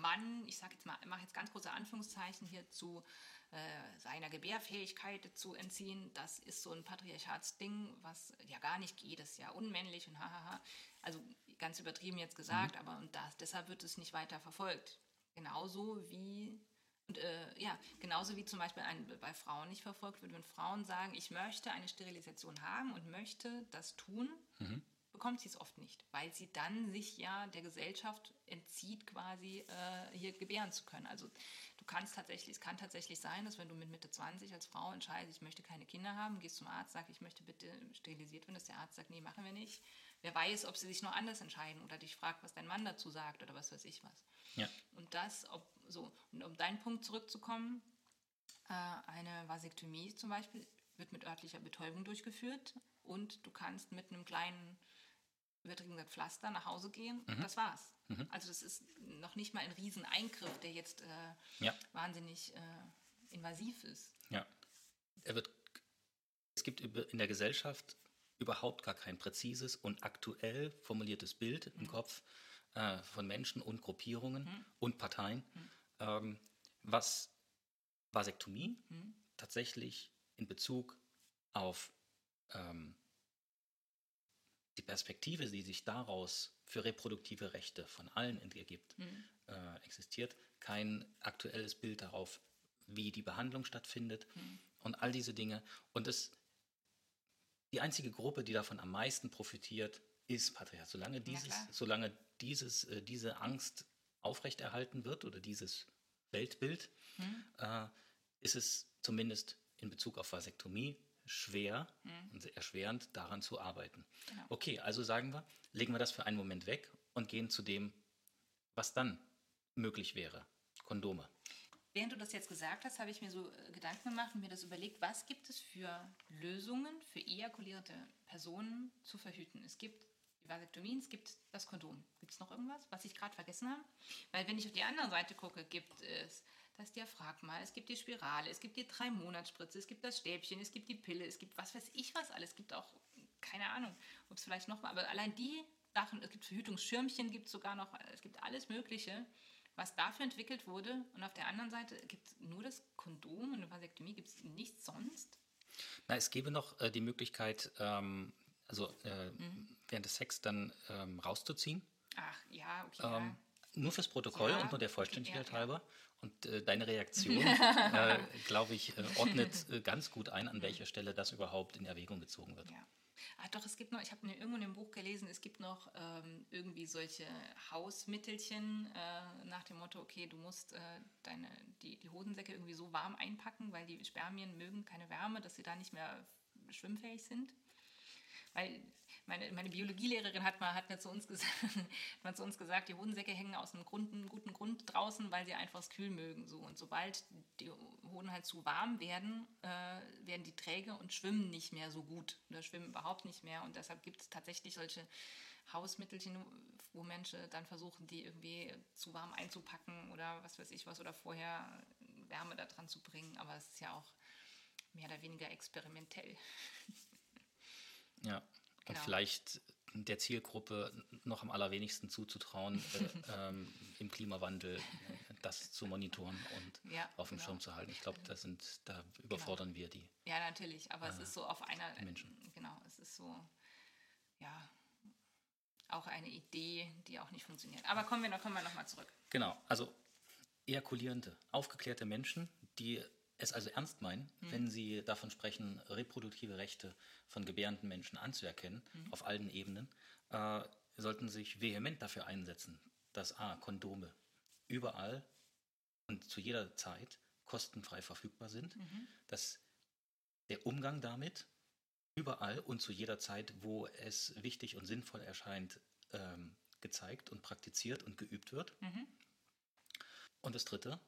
[SPEAKER 1] Mann, ich sage jetzt mal, mache jetzt ganz große Anführungszeichen hier zu äh, seiner Gebärfähigkeit zu entziehen, das ist so ein Patriarchatsding, was ja gar nicht geht, das ist ja unmännlich und hahaha. Also ganz übertrieben jetzt gesagt, mhm. aber und das, deshalb wird es nicht weiter verfolgt. Genauso wie und äh, ja, genauso wie zum Beispiel ein, bei Frauen nicht verfolgt wird, wenn Frauen sagen, ich möchte eine Sterilisation haben und möchte das tun, mhm bekommt sie es oft nicht, weil sie dann sich ja der Gesellschaft entzieht, quasi äh, hier gebären zu können. Also du kannst tatsächlich, es kann tatsächlich sein, dass wenn du mit Mitte 20 als Frau entscheidest, ich möchte keine Kinder haben, gehst zum Arzt, sagst, ich möchte bitte sterilisiert werden, dass der Arzt sagt, nee, machen wir nicht. Wer weiß, ob sie sich noch anders entscheiden oder dich fragt, was dein Mann dazu sagt oder was weiß ich was. Ja. Und das, ob so, und um deinen Punkt zurückzukommen, äh, eine Vasektomie zum Beispiel wird mit örtlicher Betäubung durchgeführt und du kannst mit einem kleinen übertrieben gesagt Pflaster nach Hause gehen. Mhm. Das war's. Mhm. Also das ist noch nicht mal ein Rieseneingriff, der jetzt äh, ja. wahnsinnig äh, invasiv ist.
[SPEAKER 2] Ja. Er wird, es gibt in der Gesellschaft überhaupt gar kein präzises und aktuell formuliertes Bild mhm. im Kopf äh, von Menschen und Gruppierungen mhm. und Parteien, mhm. ähm, was Vasektomie mhm. tatsächlich in Bezug auf ähm, die Perspektive, die sich daraus für reproduktive Rechte von allen ergibt, mhm. äh, existiert kein aktuelles Bild darauf, wie die Behandlung stattfindet mhm. und all diese Dinge. Und es, die einzige Gruppe, die davon am meisten profitiert, ist Patriarchat. Solange, dieses, solange dieses, äh, diese Angst aufrechterhalten wird oder dieses Weltbild, mhm. äh, ist es zumindest in Bezug auf Vasektomie schwer mhm. und erschwerend, daran zu arbeiten. Genau. Okay, also sagen wir, legen wir das für einen Moment weg und gehen zu dem, was dann möglich wäre. Kondome.
[SPEAKER 1] Während du das jetzt gesagt hast, habe ich mir so äh, Gedanken gemacht und mir das überlegt, was gibt es für Lösungen für ejakulierte Personen zu verhüten? Es gibt die Vasektomien, es gibt das Kondom. Gibt es noch irgendwas, was ich gerade vergessen habe? Weil wenn ich auf die andere Seite gucke, gibt es das Diaphragma, es gibt die Spirale, es gibt die drei Monatsspritze, es gibt das Stäbchen, es gibt die Pille, es gibt was weiß ich was alles. Es gibt auch, keine Ahnung, ob es vielleicht noch mal, aber allein die Sachen, es gibt Verhütungsschirmchen, gibt sogar noch, es gibt alles Mögliche, was dafür entwickelt wurde. Und auf der anderen Seite gibt es nur das Kondom und eine Vasektomie, gibt es nichts sonst.
[SPEAKER 2] Na, es gäbe noch äh, die Möglichkeit, ähm, also äh, mhm. während des Sex dann ähm, rauszuziehen.
[SPEAKER 1] Ach, ja, okay.
[SPEAKER 2] Ähm. Nur fürs Protokoll ja, und nur der Vollständigkeit halber. Und äh, deine Reaktion, äh, glaube ich, äh, ordnet äh, ganz gut ein, an welcher Stelle das überhaupt in Erwägung gezogen wird.
[SPEAKER 1] Ja. Ach doch, es gibt noch, ich habe irgendwo in dem Buch gelesen, es gibt noch ähm, irgendwie solche Hausmittelchen äh, nach dem Motto, okay, du musst äh, deine, die, die Hosensäcke irgendwie so warm einpacken, weil die Spermien mögen keine Wärme, dass sie da nicht mehr schwimmfähig sind. Weil meine, meine Biologielehrerin hat mal, hat, mir zu uns gesagt, hat zu uns gesagt, die Hodensäcke hängen aus einem, Grund, einem guten Grund draußen, weil sie einfach es kühl mögen. So. Und sobald die Hoden halt zu warm werden, äh, werden die träge und schwimmen nicht mehr so gut oder schwimmen überhaupt nicht mehr. Und deshalb gibt es tatsächlich solche Hausmittelchen, wo Menschen dann versuchen, die irgendwie zu warm einzupacken oder was weiß ich was oder vorher Wärme da dran zu bringen. Aber es ist ja auch mehr oder weniger experimentell.
[SPEAKER 2] Ja, genau. vielleicht der Zielgruppe noch am allerwenigsten zuzutrauen, äh, ähm, im Klimawandel äh, das zu monitoren und ja, auf dem genau. Schirm zu halten. Ich glaube, da sind, da überfordern genau. wir die.
[SPEAKER 1] Ja, natürlich, aber äh, es ist so auf einer
[SPEAKER 2] Menschen.
[SPEAKER 1] Genau, es ist so, ja, auch eine Idee, die auch nicht funktioniert. Aber kommen wir noch, kommen wir noch mal zurück.
[SPEAKER 2] Genau, also ejakulierende, aufgeklärte Menschen, die es also ernst meinen, mhm. wenn sie davon sprechen, reproduktive Rechte von gebärenden Menschen anzuerkennen, mhm. auf allen Ebenen, äh, sollten sich vehement dafür einsetzen, dass A, Kondome überall und zu jeder Zeit kostenfrei verfügbar sind, mhm. dass der Umgang damit überall und zu jeder Zeit, wo es wichtig und sinnvoll erscheint, ähm, gezeigt und praktiziert und geübt wird. Mhm. Und das Dritte,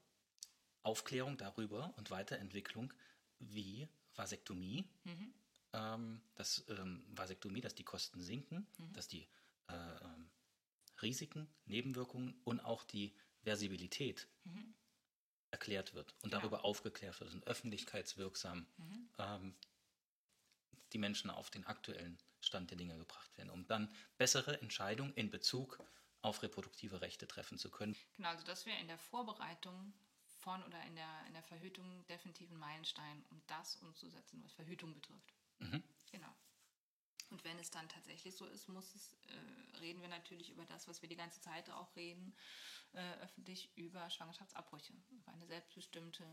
[SPEAKER 2] Aufklärung darüber und Weiterentwicklung wie Vasektomie, mhm. ähm, dass ähm, Vasektomie, dass die Kosten sinken, mhm. dass die äh, ähm, Risiken, Nebenwirkungen und auch die Versibilität mhm. erklärt wird und ja. darüber aufgeklärt wird und öffentlichkeitswirksam mhm. ähm, die Menschen auf den aktuellen Stand der Dinge gebracht werden, um dann bessere Entscheidungen in Bezug auf reproduktive Rechte treffen zu können.
[SPEAKER 1] Genau, also das wäre in der Vorbereitung von oder in der, in der Verhütung definitiv ein Meilenstein, um das umzusetzen, was Verhütung betrifft. Mhm. Genau. Und wenn es dann tatsächlich so ist, muss es, äh, reden wir natürlich über das, was wir die ganze Zeit auch reden, äh, öffentlich über Schwangerschaftsabbrüche, über eine selbstbestimmte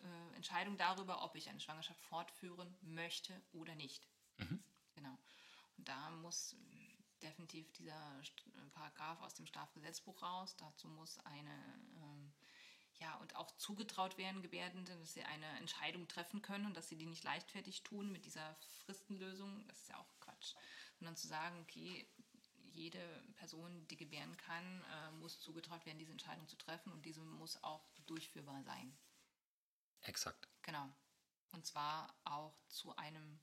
[SPEAKER 1] äh, Entscheidung darüber, ob ich eine Schwangerschaft fortführen möchte oder nicht. Mhm. Genau. Und da muss definitiv dieser Paragraph aus dem Strafgesetzbuch raus. Dazu muss eine ähm, ja, und auch zugetraut werden, Gebärdenden, dass sie eine Entscheidung treffen können und dass sie die nicht leichtfertig tun mit dieser Fristenlösung, das ist ja auch Quatsch. Sondern zu sagen, okay, jede Person, die gebären kann, äh, muss zugetraut werden, diese Entscheidung zu treffen und diese muss auch durchführbar sein.
[SPEAKER 2] Exakt.
[SPEAKER 1] Genau. Und zwar auch zu einem,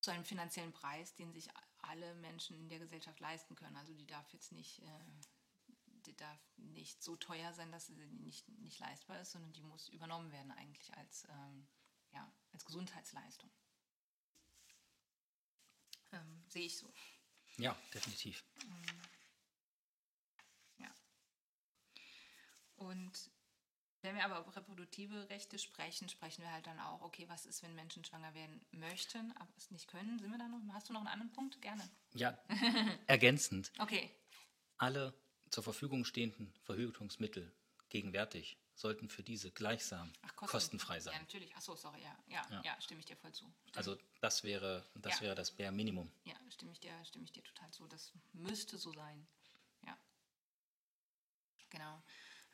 [SPEAKER 1] zu einem finanziellen Preis, den sich alle Menschen in der Gesellschaft leisten können. Also die darf jetzt nicht äh, die darf nicht so teuer sein, dass sie nicht, nicht leistbar ist, sondern die muss übernommen werden eigentlich als, ähm, ja, als Gesundheitsleistung. Ähm, sehe ich so.
[SPEAKER 2] Ja, definitiv.
[SPEAKER 1] Ähm, ja. Und wenn wir aber über reproduktive Rechte sprechen, sprechen wir halt dann auch, okay, was ist, wenn Menschen schwanger werden möchten, aber es nicht können? Sind wir da noch? Hast du noch einen anderen Punkt? Gerne.
[SPEAKER 2] Ja, ergänzend.
[SPEAKER 1] okay.
[SPEAKER 2] Alle zur Verfügung stehenden Verhütungsmittel gegenwärtig sollten für diese gleichsam Ach, kostenfrei sein.
[SPEAKER 1] Ja, natürlich. Achso, sorry, ja. Ja, ja. ja stimme ich dir voll zu. Stimme
[SPEAKER 2] also das wäre das, ja. wäre das Bare Minimum.
[SPEAKER 1] Ja, stimme ich, dir, stimme ich dir total zu. Das müsste so sein. Ja. Genau.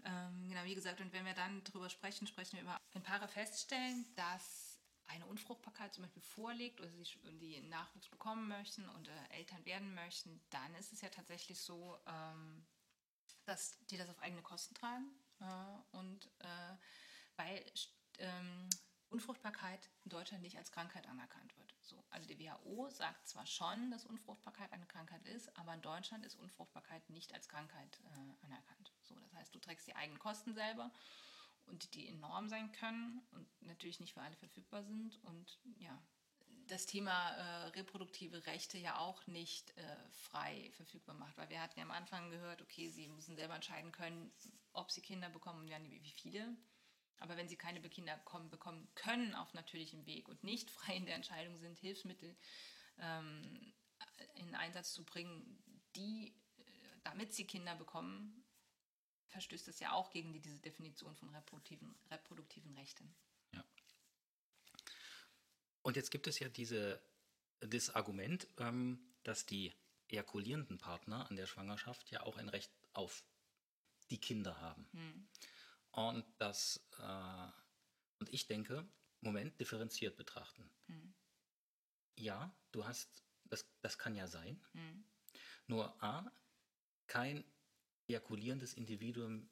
[SPEAKER 1] Ähm, genau, wie gesagt, und wenn wir dann darüber sprechen, sprechen wir über ein Paare feststellen, dass eine Unfruchtbarkeit zum Beispiel vorliegt oder sie die Nachwuchs bekommen möchten und äh, Eltern werden möchten, dann ist es ja tatsächlich so, ähm, dass die das auf eigene Kosten tragen äh, und äh, weil ähm, Unfruchtbarkeit in Deutschland nicht als Krankheit anerkannt wird. So, also die WHO sagt zwar schon, dass Unfruchtbarkeit eine Krankheit ist, aber in Deutschland ist Unfruchtbarkeit nicht als Krankheit äh, anerkannt. So, das heißt, du trägst die eigenen Kosten selber und die enorm sein können und natürlich nicht für alle verfügbar sind und ja, das Thema äh, reproduktive Rechte ja auch nicht äh, frei verfügbar macht. Weil wir hatten ja am Anfang gehört, okay, sie müssen selber entscheiden können, ob sie Kinder bekommen und wie viele. Aber wenn sie keine Kinder bekommen, bekommen können auf natürlichem Weg und nicht frei in der Entscheidung sind, Hilfsmittel ähm, in Einsatz zu bringen, die, äh, damit sie Kinder bekommen, verstößt das ja auch gegen die, diese Definition von reproduktiven, reproduktiven Rechten.
[SPEAKER 2] Und jetzt gibt es ja diese, das Argument, ähm, dass die ejakulierenden Partner an der Schwangerschaft ja auch ein Recht auf die Kinder haben. Hm. Und das, äh, und ich denke, Moment, differenziert betrachten. Hm. Ja, du hast, das, das kann ja sein. Hm. Nur A, kein ejakulierendes Individuum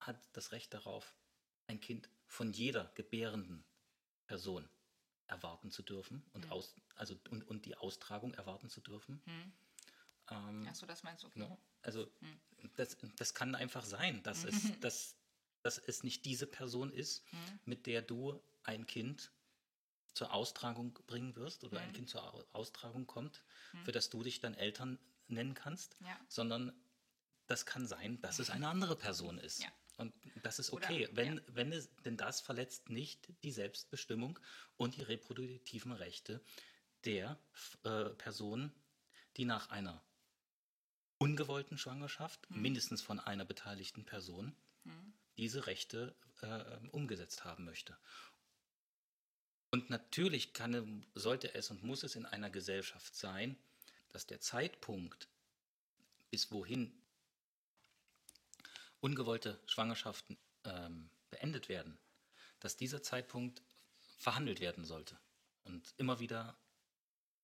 [SPEAKER 2] hat das Recht darauf, ein Kind von jeder gebärenden Person erwarten zu dürfen und, hm. aus, also, und, und die Austragung erwarten zu dürfen. Hm.
[SPEAKER 1] Ähm, Achso, das meinst du, okay.
[SPEAKER 2] Ne? Also hm. das, das kann einfach sein, dass, es, dass, dass es nicht diese Person ist, hm. mit der du ein Kind zur Austragung bringen wirst oder ein hm. Kind zur Austragung kommt, für das du dich dann Eltern nennen kannst, ja. sondern das kann sein, dass es eine andere Person ist. Ja. Und das ist okay, Oder, wenn, ja. wenn es, denn das verletzt nicht die Selbstbestimmung und die reproduktiven Rechte der äh, Personen, die nach einer ungewollten Schwangerschaft, hm. mindestens von einer beteiligten Person, hm. diese Rechte äh, umgesetzt haben möchte. Und natürlich kann, sollte es und muss es in einer Gesellschaft sein, dass der Zeitpunkt, bis wohin ungewollte Schwangerschaften ähm, beendet werden, dass dieser Zeitpunkt verhandelt werden sollte und immer wieder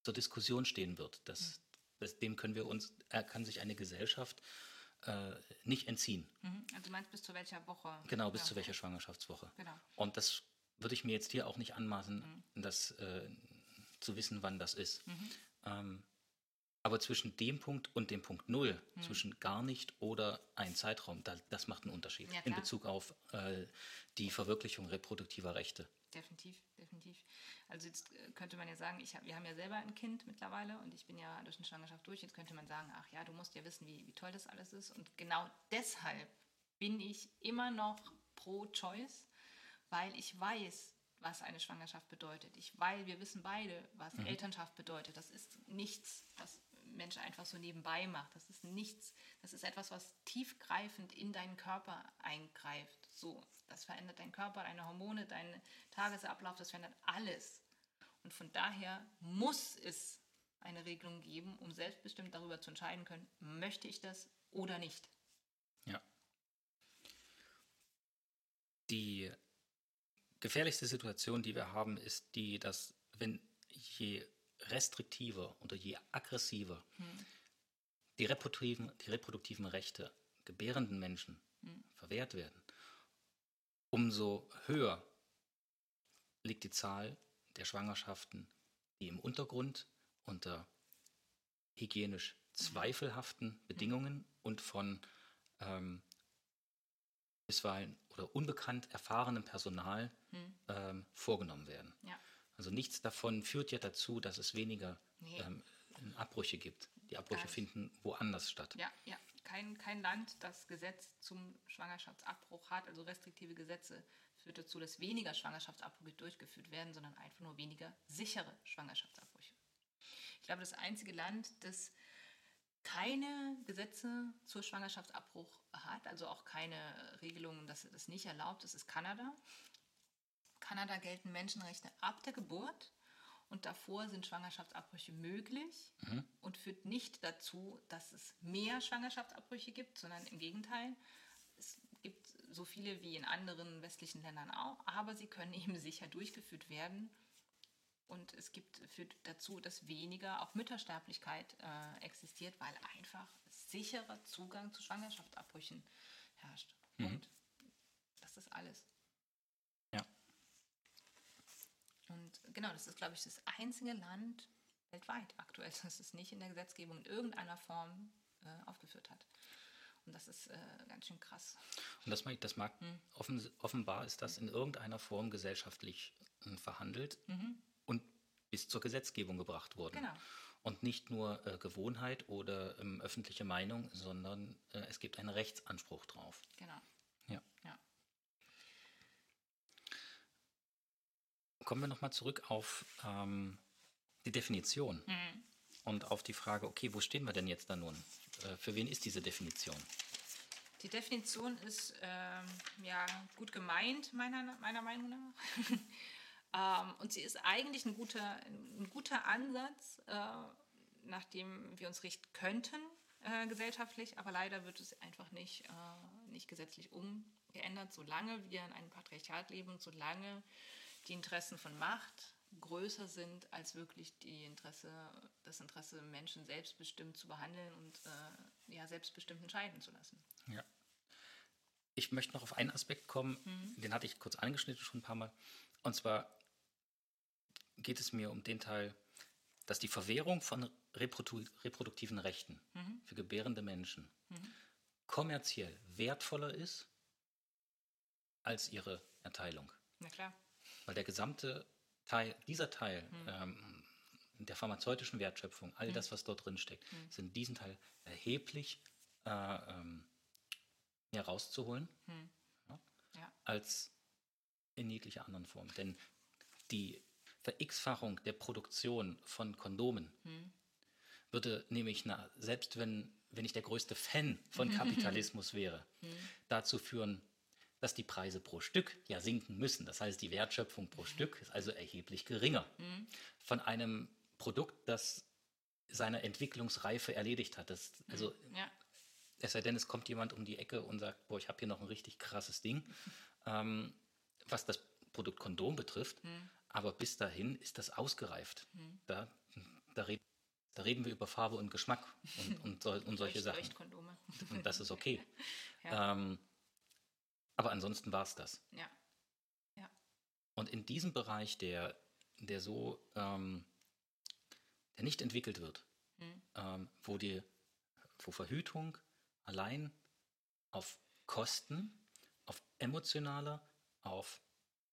[SPEAKER 2] zur Diskussion stehen wird. Das, das, dem können wir uns, äh, kann sich eine Gesellschaft äh, nicht entziehen.
[SPEAKER 1] Mhm. Also du meinst bis zu welcher Woche?
[SPEAKER 2] Genau, bis ja. zu welcher Schwangerschaftswoche. Genau. Und das würde ich mir jetzt hier auch nicht anmaßen, mhm. das äh, zu wissen, wann das ist. Mhm. Ähm, aber zwischen dem Punkt und dem Punkt Null, hm. zwischen gar nicht oder ein Zeitraum, da, das macht einen Unterschied ja, in Bezug auf äh, die Verwirklichung reproduktiver Rechte.
[SPEAKER 1] Definitiv, definitiv. Also jetzt äh, könnte man ja sagen, ich hab, wir haben ja selber ein Kind mittlerweile und ich bin ja durch eine Schwangerschaft durch. Jetzt könnte man sagen, ach ja, du musst ja wissen, wie, wie toll das alles ist. Und genau deshalb bin ich immer noch pro Choice, weil ich weiß, was eine Schwangerschaft bedeutet. Ich, weil wir wissen beide, was mhm. Elternschaft bedeutet. Das ist nichts, was Mensch einfach so nebenbei macht. Das ist nichts, das ist etwas, was tiefgreifend in deinen Körper eingreift. So, das verändert deinen Körper, deine Hormone, deinen Tagesablauf, das verändert alles. Und von daher muss es eine Regelung geben, um selbstbestimmt darüber zu entscheiden können, möchte ich das oder nicht.
[SPEAKER 2] Ja. Die gefährlichste Situation, die wir haben, ist die, dass wenn je restriktiver oder je aggressiver hm. die, reproduktiven, die reproduktiven Rechte gebärenden Menschen hm. verwehrt werden, umso höher liegt die Zahl der Schwangerschaften, die im Untergrund unter hygienisch hm. zweifelhaften Bedingungen hm. und von ähm, bisweilen oder unbekannt erfahrenem Personal hm. ähm, vorgenommen werden. Ja. Also nichts davon führt ja dazu, dass es weniger nee. ähm, Abbrüche gibt. Die Abbrüche finden woanders statt.
[SPEAKER 1] Ja, ja. Kein, kein Land, das Gesetz zum Schwangerschaftsabbruch hat, also restriktive Gesetze, führt dazu, dass weniger Schwangerschaftsabbrüche durchgeführt werden, sondern einfach nur weniger sichere Schwangerschaftsabbrüche. Ich glaube, das einzige Land, das keine Gesetze zur Schwangerschaftsabbruch hat, also auch keine Regelungen, dass es das nicht erlaubt ist, ist Kanada. Kanada gelten Menschenrechte ab der Geburt und davor sind Schwangerschaftsabbrüche möglich mhm. und führt nicht dazu, dass es mehr Schwangerschaftsabbrüche gibt, sondern im Gegenteil. Es gibt so viele wie in anderen westlichen Ländern auch, aber sie können eben sicher durchgeführt werden. Und es gibt, führt dazu, dass weniger auch Müttersterblichkeit äh, existiert, weil einfach sicherer Zugang zu Schwangerschaftsabbrüchen herrscht. Mhm. Und das ist alles. Und genau, das ist, glaube ich, das einzige Land weltweit aktuell, das es nicht in der Gesetzgebung in irgendeiner Form äh, aufgeführt hat. Und das ist äh, ganz schön krass.
[SPEAKER 2] Und das mag, das mag hm. offen, offenbar ist das in irgendeiner Form gesellschaftlich äh, verhandelt mhm. und bis zur Gesetzgebung gebracht worden. Genau. Und nicht nur äh, Gewohnheit oder ähm, öffentliche Meinung, sondern äh, es gibt einen Rechtsanspruch drauf.
[SPEAKER 1] Genau.
[SPEAKER 2] Ja. ja. Kommen wir nochmal zurück auf ähm, die Definition mhm. und auf die Frage, okay, wo stehen wir denn jetzt da nun? Äh, für wen ist diese Definition?
[SPEAKER 1] Die Definition ist ähm, ja gut gemeint, meiner, meiner Meinung nach. ähm, und sie ist eigentlich ein guter, ein guter Ansatz, äh, nach dem wir uns richten könnten äh, gesellschaftlich, aber leider wird es einfach nicht, äh, nicht gesetzlich umgeändert, solange wir in einem Patriarchat leben und solange die Interessen von Macht größer sind als wirklich die Interesse, das Interesse Menschen selbstbestimmt zu behandeln und äh, ja, selbstbestimmt entscheiden zu lassen.
[SPEAKER 2] Ja. Ich möchte noch auf einen Aspekt kommen, mhm. den hatte ich kurz angeschnitten schon ein paar Mal. Und zwar geht es mir um den Teil, dass die Verwehrung von reprodu reproduktiven Rechten mhm. für gebärende Menschen mhm. kommerziell wertvoller ist als ihre Erteilung.
[SPEAKER 1] Na klar.
[SPEAKER 2] Weil der gesamte Teil, dieser Teil mhm. ähm, der pharmazeutischen Wertschöpfung, all mhm. das, was dort drin steckt, mhm. sind diesen Teil erheblich äh, ähm, mehr rauszuholen mhm. ja, ja. als in jeglicher anderen Form. Denn die Ver-X-Fachung der Produktion von Kondomen hm. würde nämlich, na, selbst wenn, wenn ich der größte Fan von Kapitalismus wäre, hm. dazu führen, dass die Preise pro Stück ja sinken müssen. Das heißt, die Wertschöpfung pro Stück ist also erheblich geringer hm. von einem Produkt, das seine Entwicklungsreife erledigt hat. Das, also, ja. Es sei denn, es kommt jemand um die Ecke und sagt, boah, ich habe hier noch ein richtig krasses Ding, ähm, was das Produkt Kondom betrifft. Hm. Aber bis dahin ist das ausgereift. Hm. Da, da, red, da, reden wir über Farbe und Geschmack und, und, so, und solche Sachen. Und das ist okay. ja. ähm, aber ansonsten war es das.
[SPEAKER 1] Ja. ja.
[SPEAKER 2] Und in diesem Bereich, der, der so, ähm, der nicht entwickelt wird, hm. ähm, wo die, wo Verhütung allein auf Kosten, auf emotionaler, auf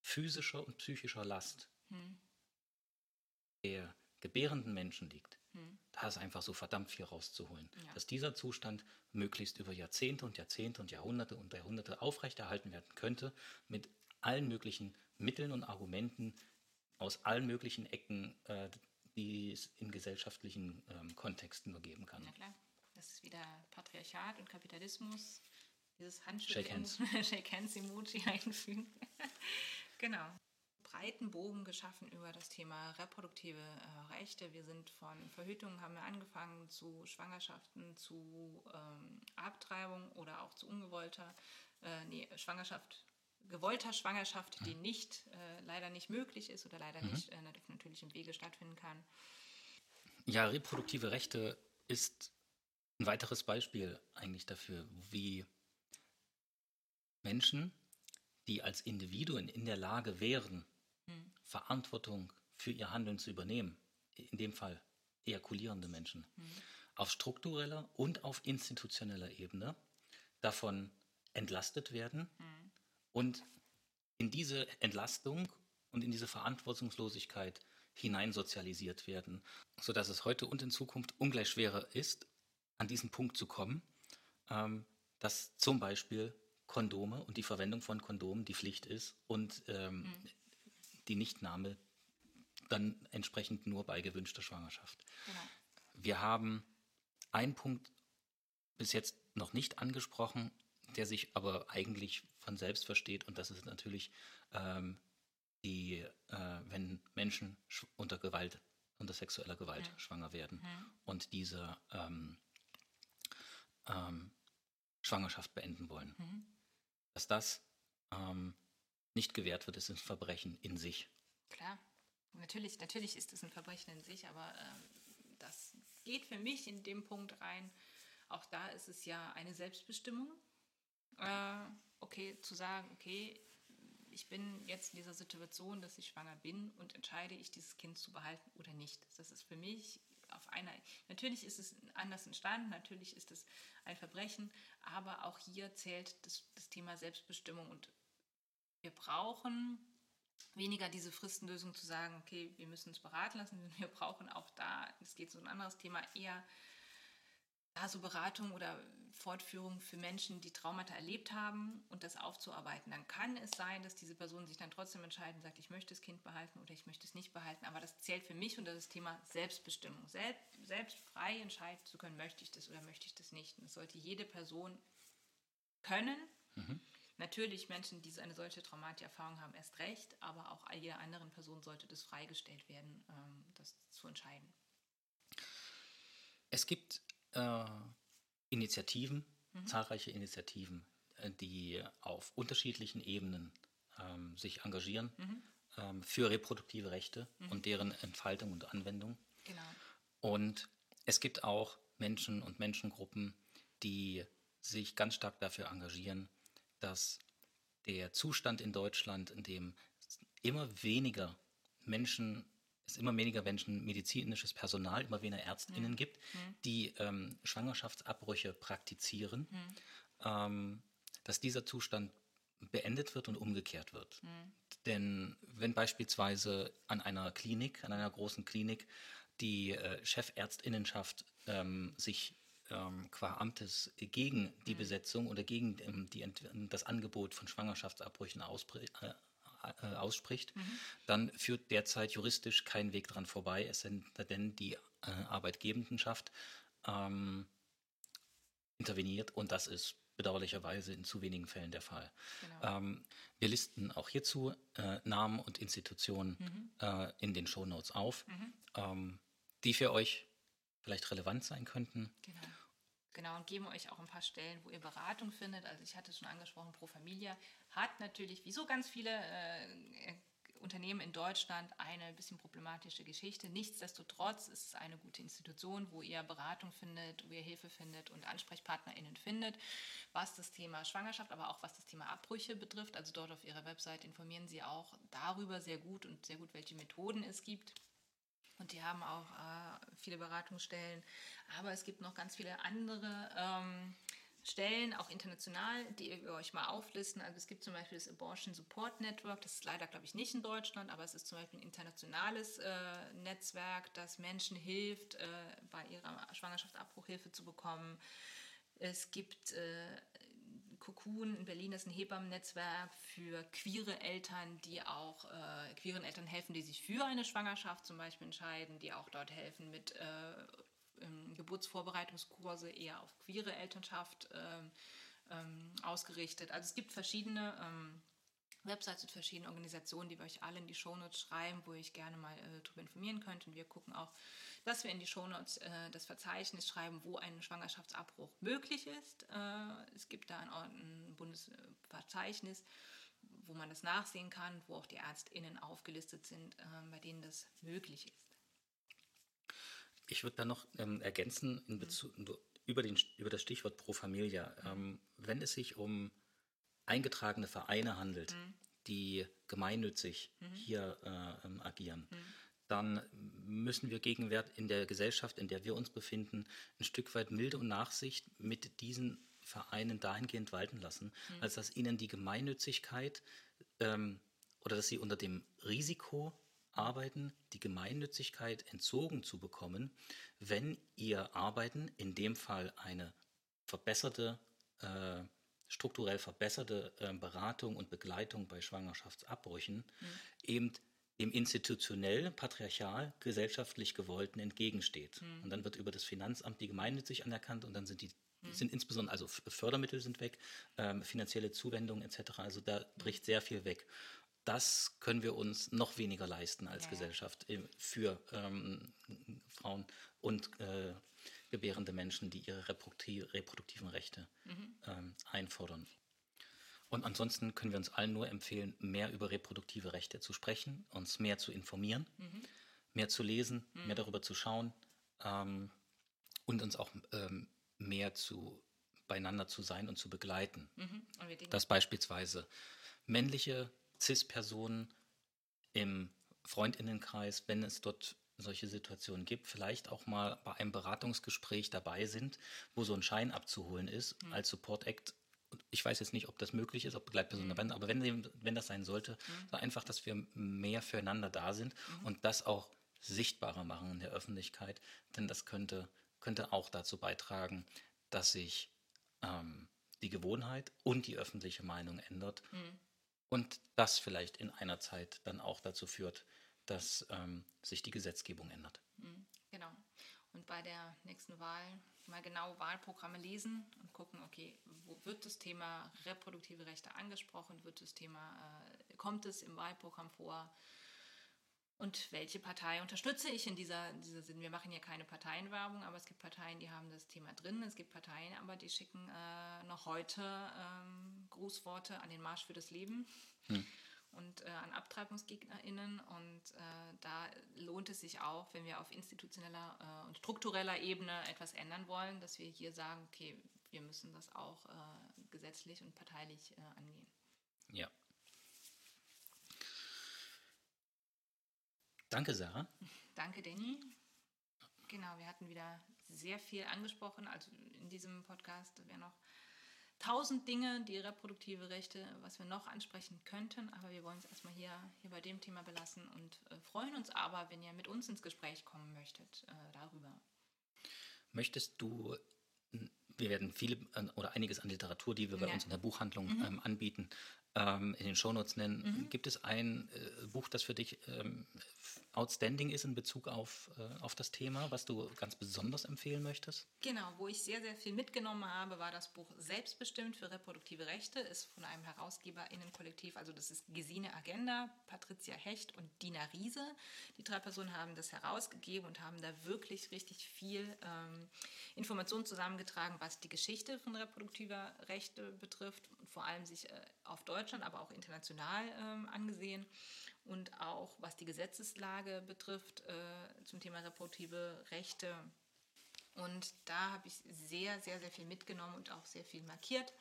[SPEAKER 2] physischer und psychischer Last hm. der gebärenden Menschen liegt, da ist einfach so verdammt viel rauszuholen. Ja. Dass dieser Zustand möglichst über Jahrzehnte und Jahrzehnte und Jahrhunderte und Jahrhunderte aufrechterhalten werden könnte, mit allen möglichen Mitteln und Argumenten aus allen möglichen Ecken, äh, die es in gesellschaftlichen ähm, Kontexten nur geben kann.
[SPEAKER 1] Ja klar, das ist wieder Patriarchat und Kapitalismus, dieses Handschütteln, Shake Hands, Shake Hands Emoji einfügen. Genau. Breiten Bogen geschaffen über das Thema reproduktive äh, Rechte. Wir sind von Verhütung haben wir angefangen zu Schwangerschaften, zu ähm, Abtreibung oder auch zu ungewollter äh, nee, Schwangerschaft, gewollter Schwangerschaft, die nicht äh, leider nicht möglich ist oder leider mhm. nicht äh, natürlich im Wege stattfinden kann.
[SPEAKER 2] Ja, reproduktive Rechte ist ein weiteres Beispiel eigentlich dafür, wie Menschen die als Individuen in der Lage wären, hm. Verantwortung für ihr Handeln zu übernehmen, in dem Fall ejakulierende Menschen, hm. auf struktureller und auf institutioneller Ebene davon entlastet werden hm. und in diese Entlastung und in diese Verantwortungslosigkeit hineinsozialisiert werden, sodass es heute und in Zukunft ungleich schwerer ist, an diesen Punkt zu kommen, ähm, dass zum Beispiel Kondome und die Verwendung von Kondomen die Pflicht ist und ähm, mhm. Die Nichtnahme dann entsprechend nur bei gewünschter Schwangerschaft. Genau. Wir haben einen Punkt bis jetzt noch nicht angesprochen, der sich aber eigentlich von selbst versteht und das ist natürlich ähm, die, äh, wenn Menschen unter Gewalt, unter sexueller Gewalt ja. schwanger werden ja. und diese ähm, ähm, Schwangerschaft beenden wollen. Mhm dass das ähm, nicht gewährt wird, ist ein Verbrechen in sich.
[SPEAKER 1] Klar, natürlich, natürlich ist es ein Verbrechen in sich, aber ähm, das geht für mich in dem Punkt rein. Auch da ist es ja eine Selbstbestimmung. Äh, okay, zu sagen, okay, ich bin jetzt in dieser Situation, dass ich schwanger bin und entscheide ich, dieses Kind zu behalten oder nicht. Das ist für mich auf einer, natürlich ist es anders entstanden, natürlich ist es ein Verbrechen, aber auch hier zählt das, das Thema Selbstbestimmung und wir brauchen weniger diese Fristenlösung zu sagen, okay, wir müssen uns beraten lassen, wir brauchen auch da, es geht so ein anderes Thema, eher ja, so Beratung oder Fortführung für Menschen, die Traumata erlebt haben und das aufzuarbeiten. Dann kann es sein, dass diese Person sich dann trotzdem entscheiden, sagt, ich möchte das Kind behalten oder ich möchte es nicht behalten. Aber das zählt für mich unter das Thema Selbstbestimmung. Selbst, selbst frei entscheiden zu können, möchte ich das oder möchte ich das nicht. Und das sollte jede Person können. Mhm. Natürlich Menschen, die eine solche traumatische Erfahrung haben, erst recht, aber auch jeder anderen Person sollte das freigestellt werden, ähm, das zu entscheiden.
[SPEAKER 2] Es gibt äh, Initiativen, mhm. zahlreiche Initiativen, äh, die auf unterschiedlichen Ebenen ähm, sich engagieren mhm. ähm, für reproduktive Rechte mhm. und deren Entfaltung und Anwendung. Genau. Und es gibt auch Menschen und Menschengruppen, die sich ganz stark dafür engagieren, dass der Zustand in Deutschland, in dem immer weniger Menschen es immer weniger Menschen, medizinisches Personal, immer weniger Ärztinnen mhm. gibt, die ähm, Schwangerschaftsabbrüche praktizieren, mhm. ähm, dass dieser Zustand beendet wird und umgekehrt wird. Mhm. Denn wenn beispielsweise an einer Klinik, an einer großen Klinik, die äh, Chefärztinnenschaft ähm, sich ähm, qua Amtes gegen die mhm. Besetzung oder gegen ähm, die, das Angebot von Schwangerschaftsabbrüchen äh, äh, ausspricht, mhm. dann führt derzeit juristisch kein Weg dran vorbei, es sei denn die äh, Arbeitgebendenschaft ähm, interveniert und das ist bedauerlicherweise in zu wenigen Fällen der Fall. Genau. Ähm, wir listen auch hierzu äh, Namen und Institutionen mhm. äh, in den Shownotes auf, mhm. ähm, die für euch vielleicht relevant sein könnten.
[SPEAKER 1] Genau. Genau, und geben euch auch ein paar Stellen, wo ihr Beratung findet. Also ich hatte schon angesprochen, Pro Familia hat natürlich, wie so ganz viele äh, Unternehmen in Deutschland, eine bisschen problematische Geschichte. Nichtsdestotrotz ist es eine gute Institution, wo ihr Beratung findet, wo ihr Hilfe findet und AnsprechpartnerInnen findet, was das Thema Schwangerschaft, aber auch was das Thema Abbrüche betrifft. Also dort auf ihrer Website informieren sie auch darüber sehr gut und sehr gut, welche Methoden es gibt. Und die haben auch äh, viele Beratungsstellen. Aber es gibt noch ganz viele andere ähm, Stellen, auch international, die wir euch mal auflisten. Also es gibt zum Beispiel das Abortion Support Network. Das ist leider, glaube ich, nicht in Deutschland, aber es ist zum Beispiel ein internationales äh, Netzwerk, das Menschen hilft, äh, bei ihrer Schwangerschaftsabbruchhilfe zu bekommen. Es gibt äh, Cocoon in Berlin, ist ein Hebammennetzwerk für queere Eltern, die auch äh, queeren Eltern helfen, die sich für eine Schwangerschaft zum Beispiel entscheiden, die auch dort helfen mit äh, Geburtsvorbereitungskurse eher auf queere Elternschaft ähm, ähm, ausgerichtet. Also es gibt verschiedene ähm, Websites und verschiedene Organisationen, die wir euch alle in die Shownotes schreiben, wo ihr euch gerne mal äh, darüber informieren könnt. Und wir gucken auch, dass wir in die Shownotes äh, das Verzeichnis schreiben, wo ein Schwangerschaftsabbruch möglich ist. Äh, es gibt da ein, ein Bundesverzeichnis, wo man das nachsehen kann, wo auch die ÄrztInnen aufgelistet sind, äh, bei denen das möglich ist.
[SPEAKER 2] Ich würde da noch ähm, ergänzen in Bezug, mhm. über, den, über das Stichwort Pro Familia. Ähm, wenn es sich um eingetragene Vereine handelt, mhm. die gemeinnützig mhm. hier äh, ähm, agieren, mhm. dann müssen wir gegenwärtig in der Gesellschaft, in der wir uns befinden, ein Stück weit Milde und Nachsicht mit diesen Vereinen dahingehend walten lassen, mhm. als dass ihnen die Gemeinnützigkeit ähm, oder dass sie unter dem Risiko arbeiten, die Gemeinnützigkeit entzogen zu bekommen, wenn ihr Arbeiten, in dem Fall eine verbesserte äh, strukturell verbesserte äh, Beratung und Begleitung bei Schwangerschaftsabbrüchen mhm. eben dem institutionell, patriarchal, gesellschaftlich gewollten entgegensteht. Mhm. Und dann wird über das Finanzamt die gemeinnützig anerkannt und dann sind die mhm. sind insbesondere, also Fördermittel sind weg, ähm, finanzielle Zuwendungen etc. Also da bricht sehr viel weg das können wir uns noch weniger leisten als ja. Gesellschaft für ähm, Frauen und äh, gebärende Menschen, die ihre reproduktiv reproduktiven Rechte mhm. ähm, einfordern. Und ansonsten können wir uns allen nur empfehlen, mehr über reproduktive Rechte zu sprechen, uns mehr zu informieren, mhm. mehr zu lesen, mhm. mehr darüber zu schauen ähm, und uns auch ähm, mehr zu beieinander zu sein und zu begleiten. Mhm. Dass beispielsweise männliche CIS-Personen im Freundinnenkreis, wenn es dort solche Situationen gibt, vielleicht auch mal bei einem Beratungsgespräch dabei sind, wo so ein Schein abzuholen ist mhm. als Support Act. Ich weiß jetzt nicht, ob das möglich ist, ob Begleitpersonen mhm. dabei sind, aber wenn, wenn das sein sollte, mhm. so einfach, dass wir mehr füreinander da sind mhm. und das auch sichtbarer machen in der Öffentlichkeit, denn das könnte könnte auch dazu beitragen, dass sich ähm, die Gewohnheit und die öffentliche Meinung ändert. Mhm. Und das vielleicht in einer Zeit dann auch dazu führt, dass ähm, sich die Gesetzgebung ändert.
[SPEAKER 1] Mhm, genau. Und bei der nächsten Wahl mal genau Wahlprogramme lesen und gucken, okay, wo wird das Thema reproduktive Rechte angesprochen, wird das Thema, äh, kommt es im Wahlprogramm vor? Und welche Partei unterstütze ich in dieser, dieser Sinn? Wir machen hier keine Parteienwerbung, aber es gibt Parteien, die haben das Thema drin. Es gibt Parteien, aber die schicken äh, noch heute ähm, Grußworte an den Marsch für das Leben. Hm und äh, an AbtreibungsgegnerInnen. Und äh, da lohnt es sich auch, wenn wir auf institutioneller äh, und struktureller Ebene etwas ändern wollen, dass wir hier sagen, okay, wir müssen das auch äh, gesetzlich und parteilich äh, angehen.
[SPEAKER 2] Ja. Danke, Sarah.
[SPEAKER 1] Danke, Danny. Genau, wir hatten wieder sehr viel angesprochen. Also in diesem Podcast wäre noch tausend Dinge, die reproduktive Rechte, was wir noch ansprechen könnten, aber wir wollen es erstmal hier, hier bei dem Thema belassen und äh, freuen uns aber, wenn ihr mit uns ins Gespräch kommen möchtet äh, darüber.
[SPEAKER 2] Möchtest du, wir werden viele äh, oder einiges an Literatur, die wir bei ja. uns in der Buchhandlung mhm. ähm, anbieten, ähm, in den Shownotes nennen. Mhm. Gibt es ein äh, Buch, das für dich ähm, outstanding ist in Bezug auf, äh, auf das Thema, was du ganz besonders empfehlen möchtest?
[SPEAKER 1] Genau, wo ich sehr, sehr viel mitgenommen habe, war das Buch Selbstbestimmt für reproduktive Rechte, ist von einem HerausgeberInnenkollektiv, also das ist Gesine Agenda, Patricia Hecht und Dina Riese. Die drei Personen haben das herausgegeben und haben da wirklich richtig viel ähm, Informationen zusammengetragen, was die Geschichte von reproduktiver Rechte betrifft vor allem sich äh, auf Deutsch Deutschland, aber auch international ähm, angesehen. Und auch was die Gesetzeslage betrifft äh, zum Thema reproduktive Rechte. Und da habe ich sehr, sehr, sehr viel mitgenommen und auch sehr viel markiert.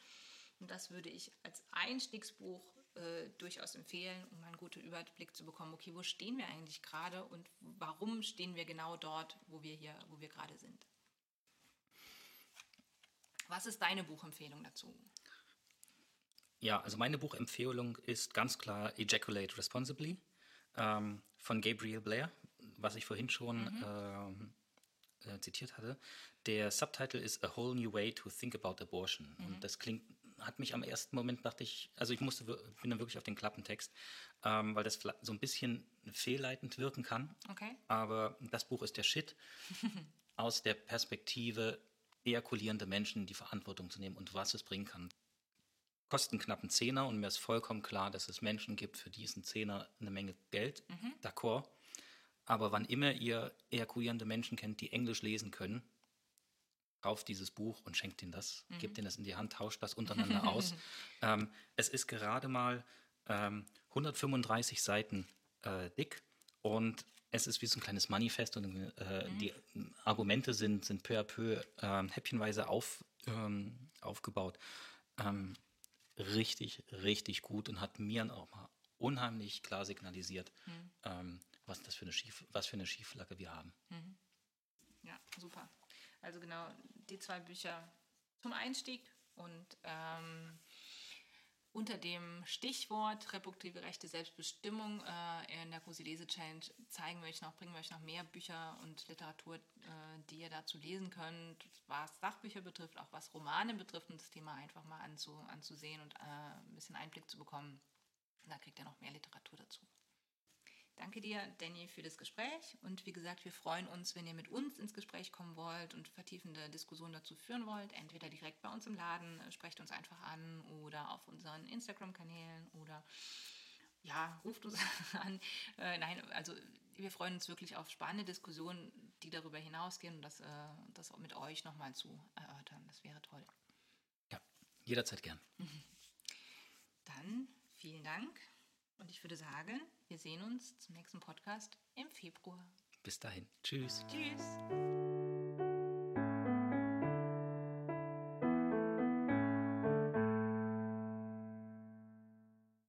[SPEAKER 1] Und das würde ich als Einstiegsbuch äh, durchaus empfehlen, um einen guten Überblick zu bekommen, okay, wo stehen wir eigentlich gerade und warum stehen wir genau dort, wo wir hier, wo wir gerade sind. Was ist deine Buchempfehlung dazu?
[SPEAKER 2] Ja, also meine Buchempfehlung ist ganz klar Ejaculate Responsibly ähm, von Gabriel Blair, was ich vorhin schon mhm. ähm, äh, zitiert hatte. Der Subtitle ist A Whole New Way to Think About Abortion. Mhm. Und das klingt, hat mich am ersten Moment, dachte ich, also ich musste, bin dann wirklich auf den Klappentext, ähm, weil das so ein bisschen fehlleitend wirken kann. Okay. Aber das Buch ist der Shit aus der Perspektive ejakulierende Menschen die Verantwortung zu nehmen und was es bringen kann kosten knapp einen Zehner und mir ist vollkommen klar, dass es Menschen gibt, für die ist ein Zehner eine Menge Geld. Mhm. D'accord. Aber wann immer ihr ejakulierende Menschen kennt, die Englisch lesen können, kauft dieses Buch und schenkt ihnen das, mhm. gebt ihnen das in die Hand, tauscht das untereinander aus. Ähm, es ist gerade mal ähm, 135 Seiten äh, dick und es ist wie so ein kleines Manifest und äh, mhm. die Argumente sind, sind peu à peu äh, häppchenweise auf, ähm, aufgebaut. Ähm, richtig, richtig gut und hat mir auch mal unheimlich klar signalisiert, mhm. ähm, was das für eine Schief, was für eine Schieflage wir haben. Mhm.
[SPEAKER 1] Ja, super. Also genau die zwei Bücher zum Einstieg und ähm, unter dem Stichwort reproduktive Rechte Selbstbestimmung äh, in der Cosi Challenge zeigen wir euch noch, bringen wir euch noch mehr Bücher und Literatur, äh, die ihr dazu lesen könnt, was Sachbücher betrifft, auch was Romane betrifft, um das Thema einfach mal anzu, anzusehen und äh, ein bisschen Einblick zu bekommen. Da kriegt ihr noch mehr Literatur dazu. Danke dir, Danny, für das Gespräch. Und wie gesagt, wir freuen uns, wenn ihr mit uns ins Gespräch kommen wollt und vertiefende Diskussionen dazu führen wollt. Entweder direkt bei uns im Laden, äh, sprecht uns einfach an oder auf unseren Instagram-Kanälen oder ja, ruft uns an. Äh, nein, also wir freuen uns wirklich auf spannende Diskussionen, die darüber hinausgehen und das, äh, das auch mit euch nochmal zu erörtern. Das wäre toll.
[SPEAKER 2] Ja, jederzeit gern.
[SPEAKER 1] Dann vielen Dank. Und ich würde sagen, wir sehen uns zum nächsten Podcast im Februar.
[SPEAKER 2] Bis dahin. Tschüss.
[SPEAKER 1] Tschüss.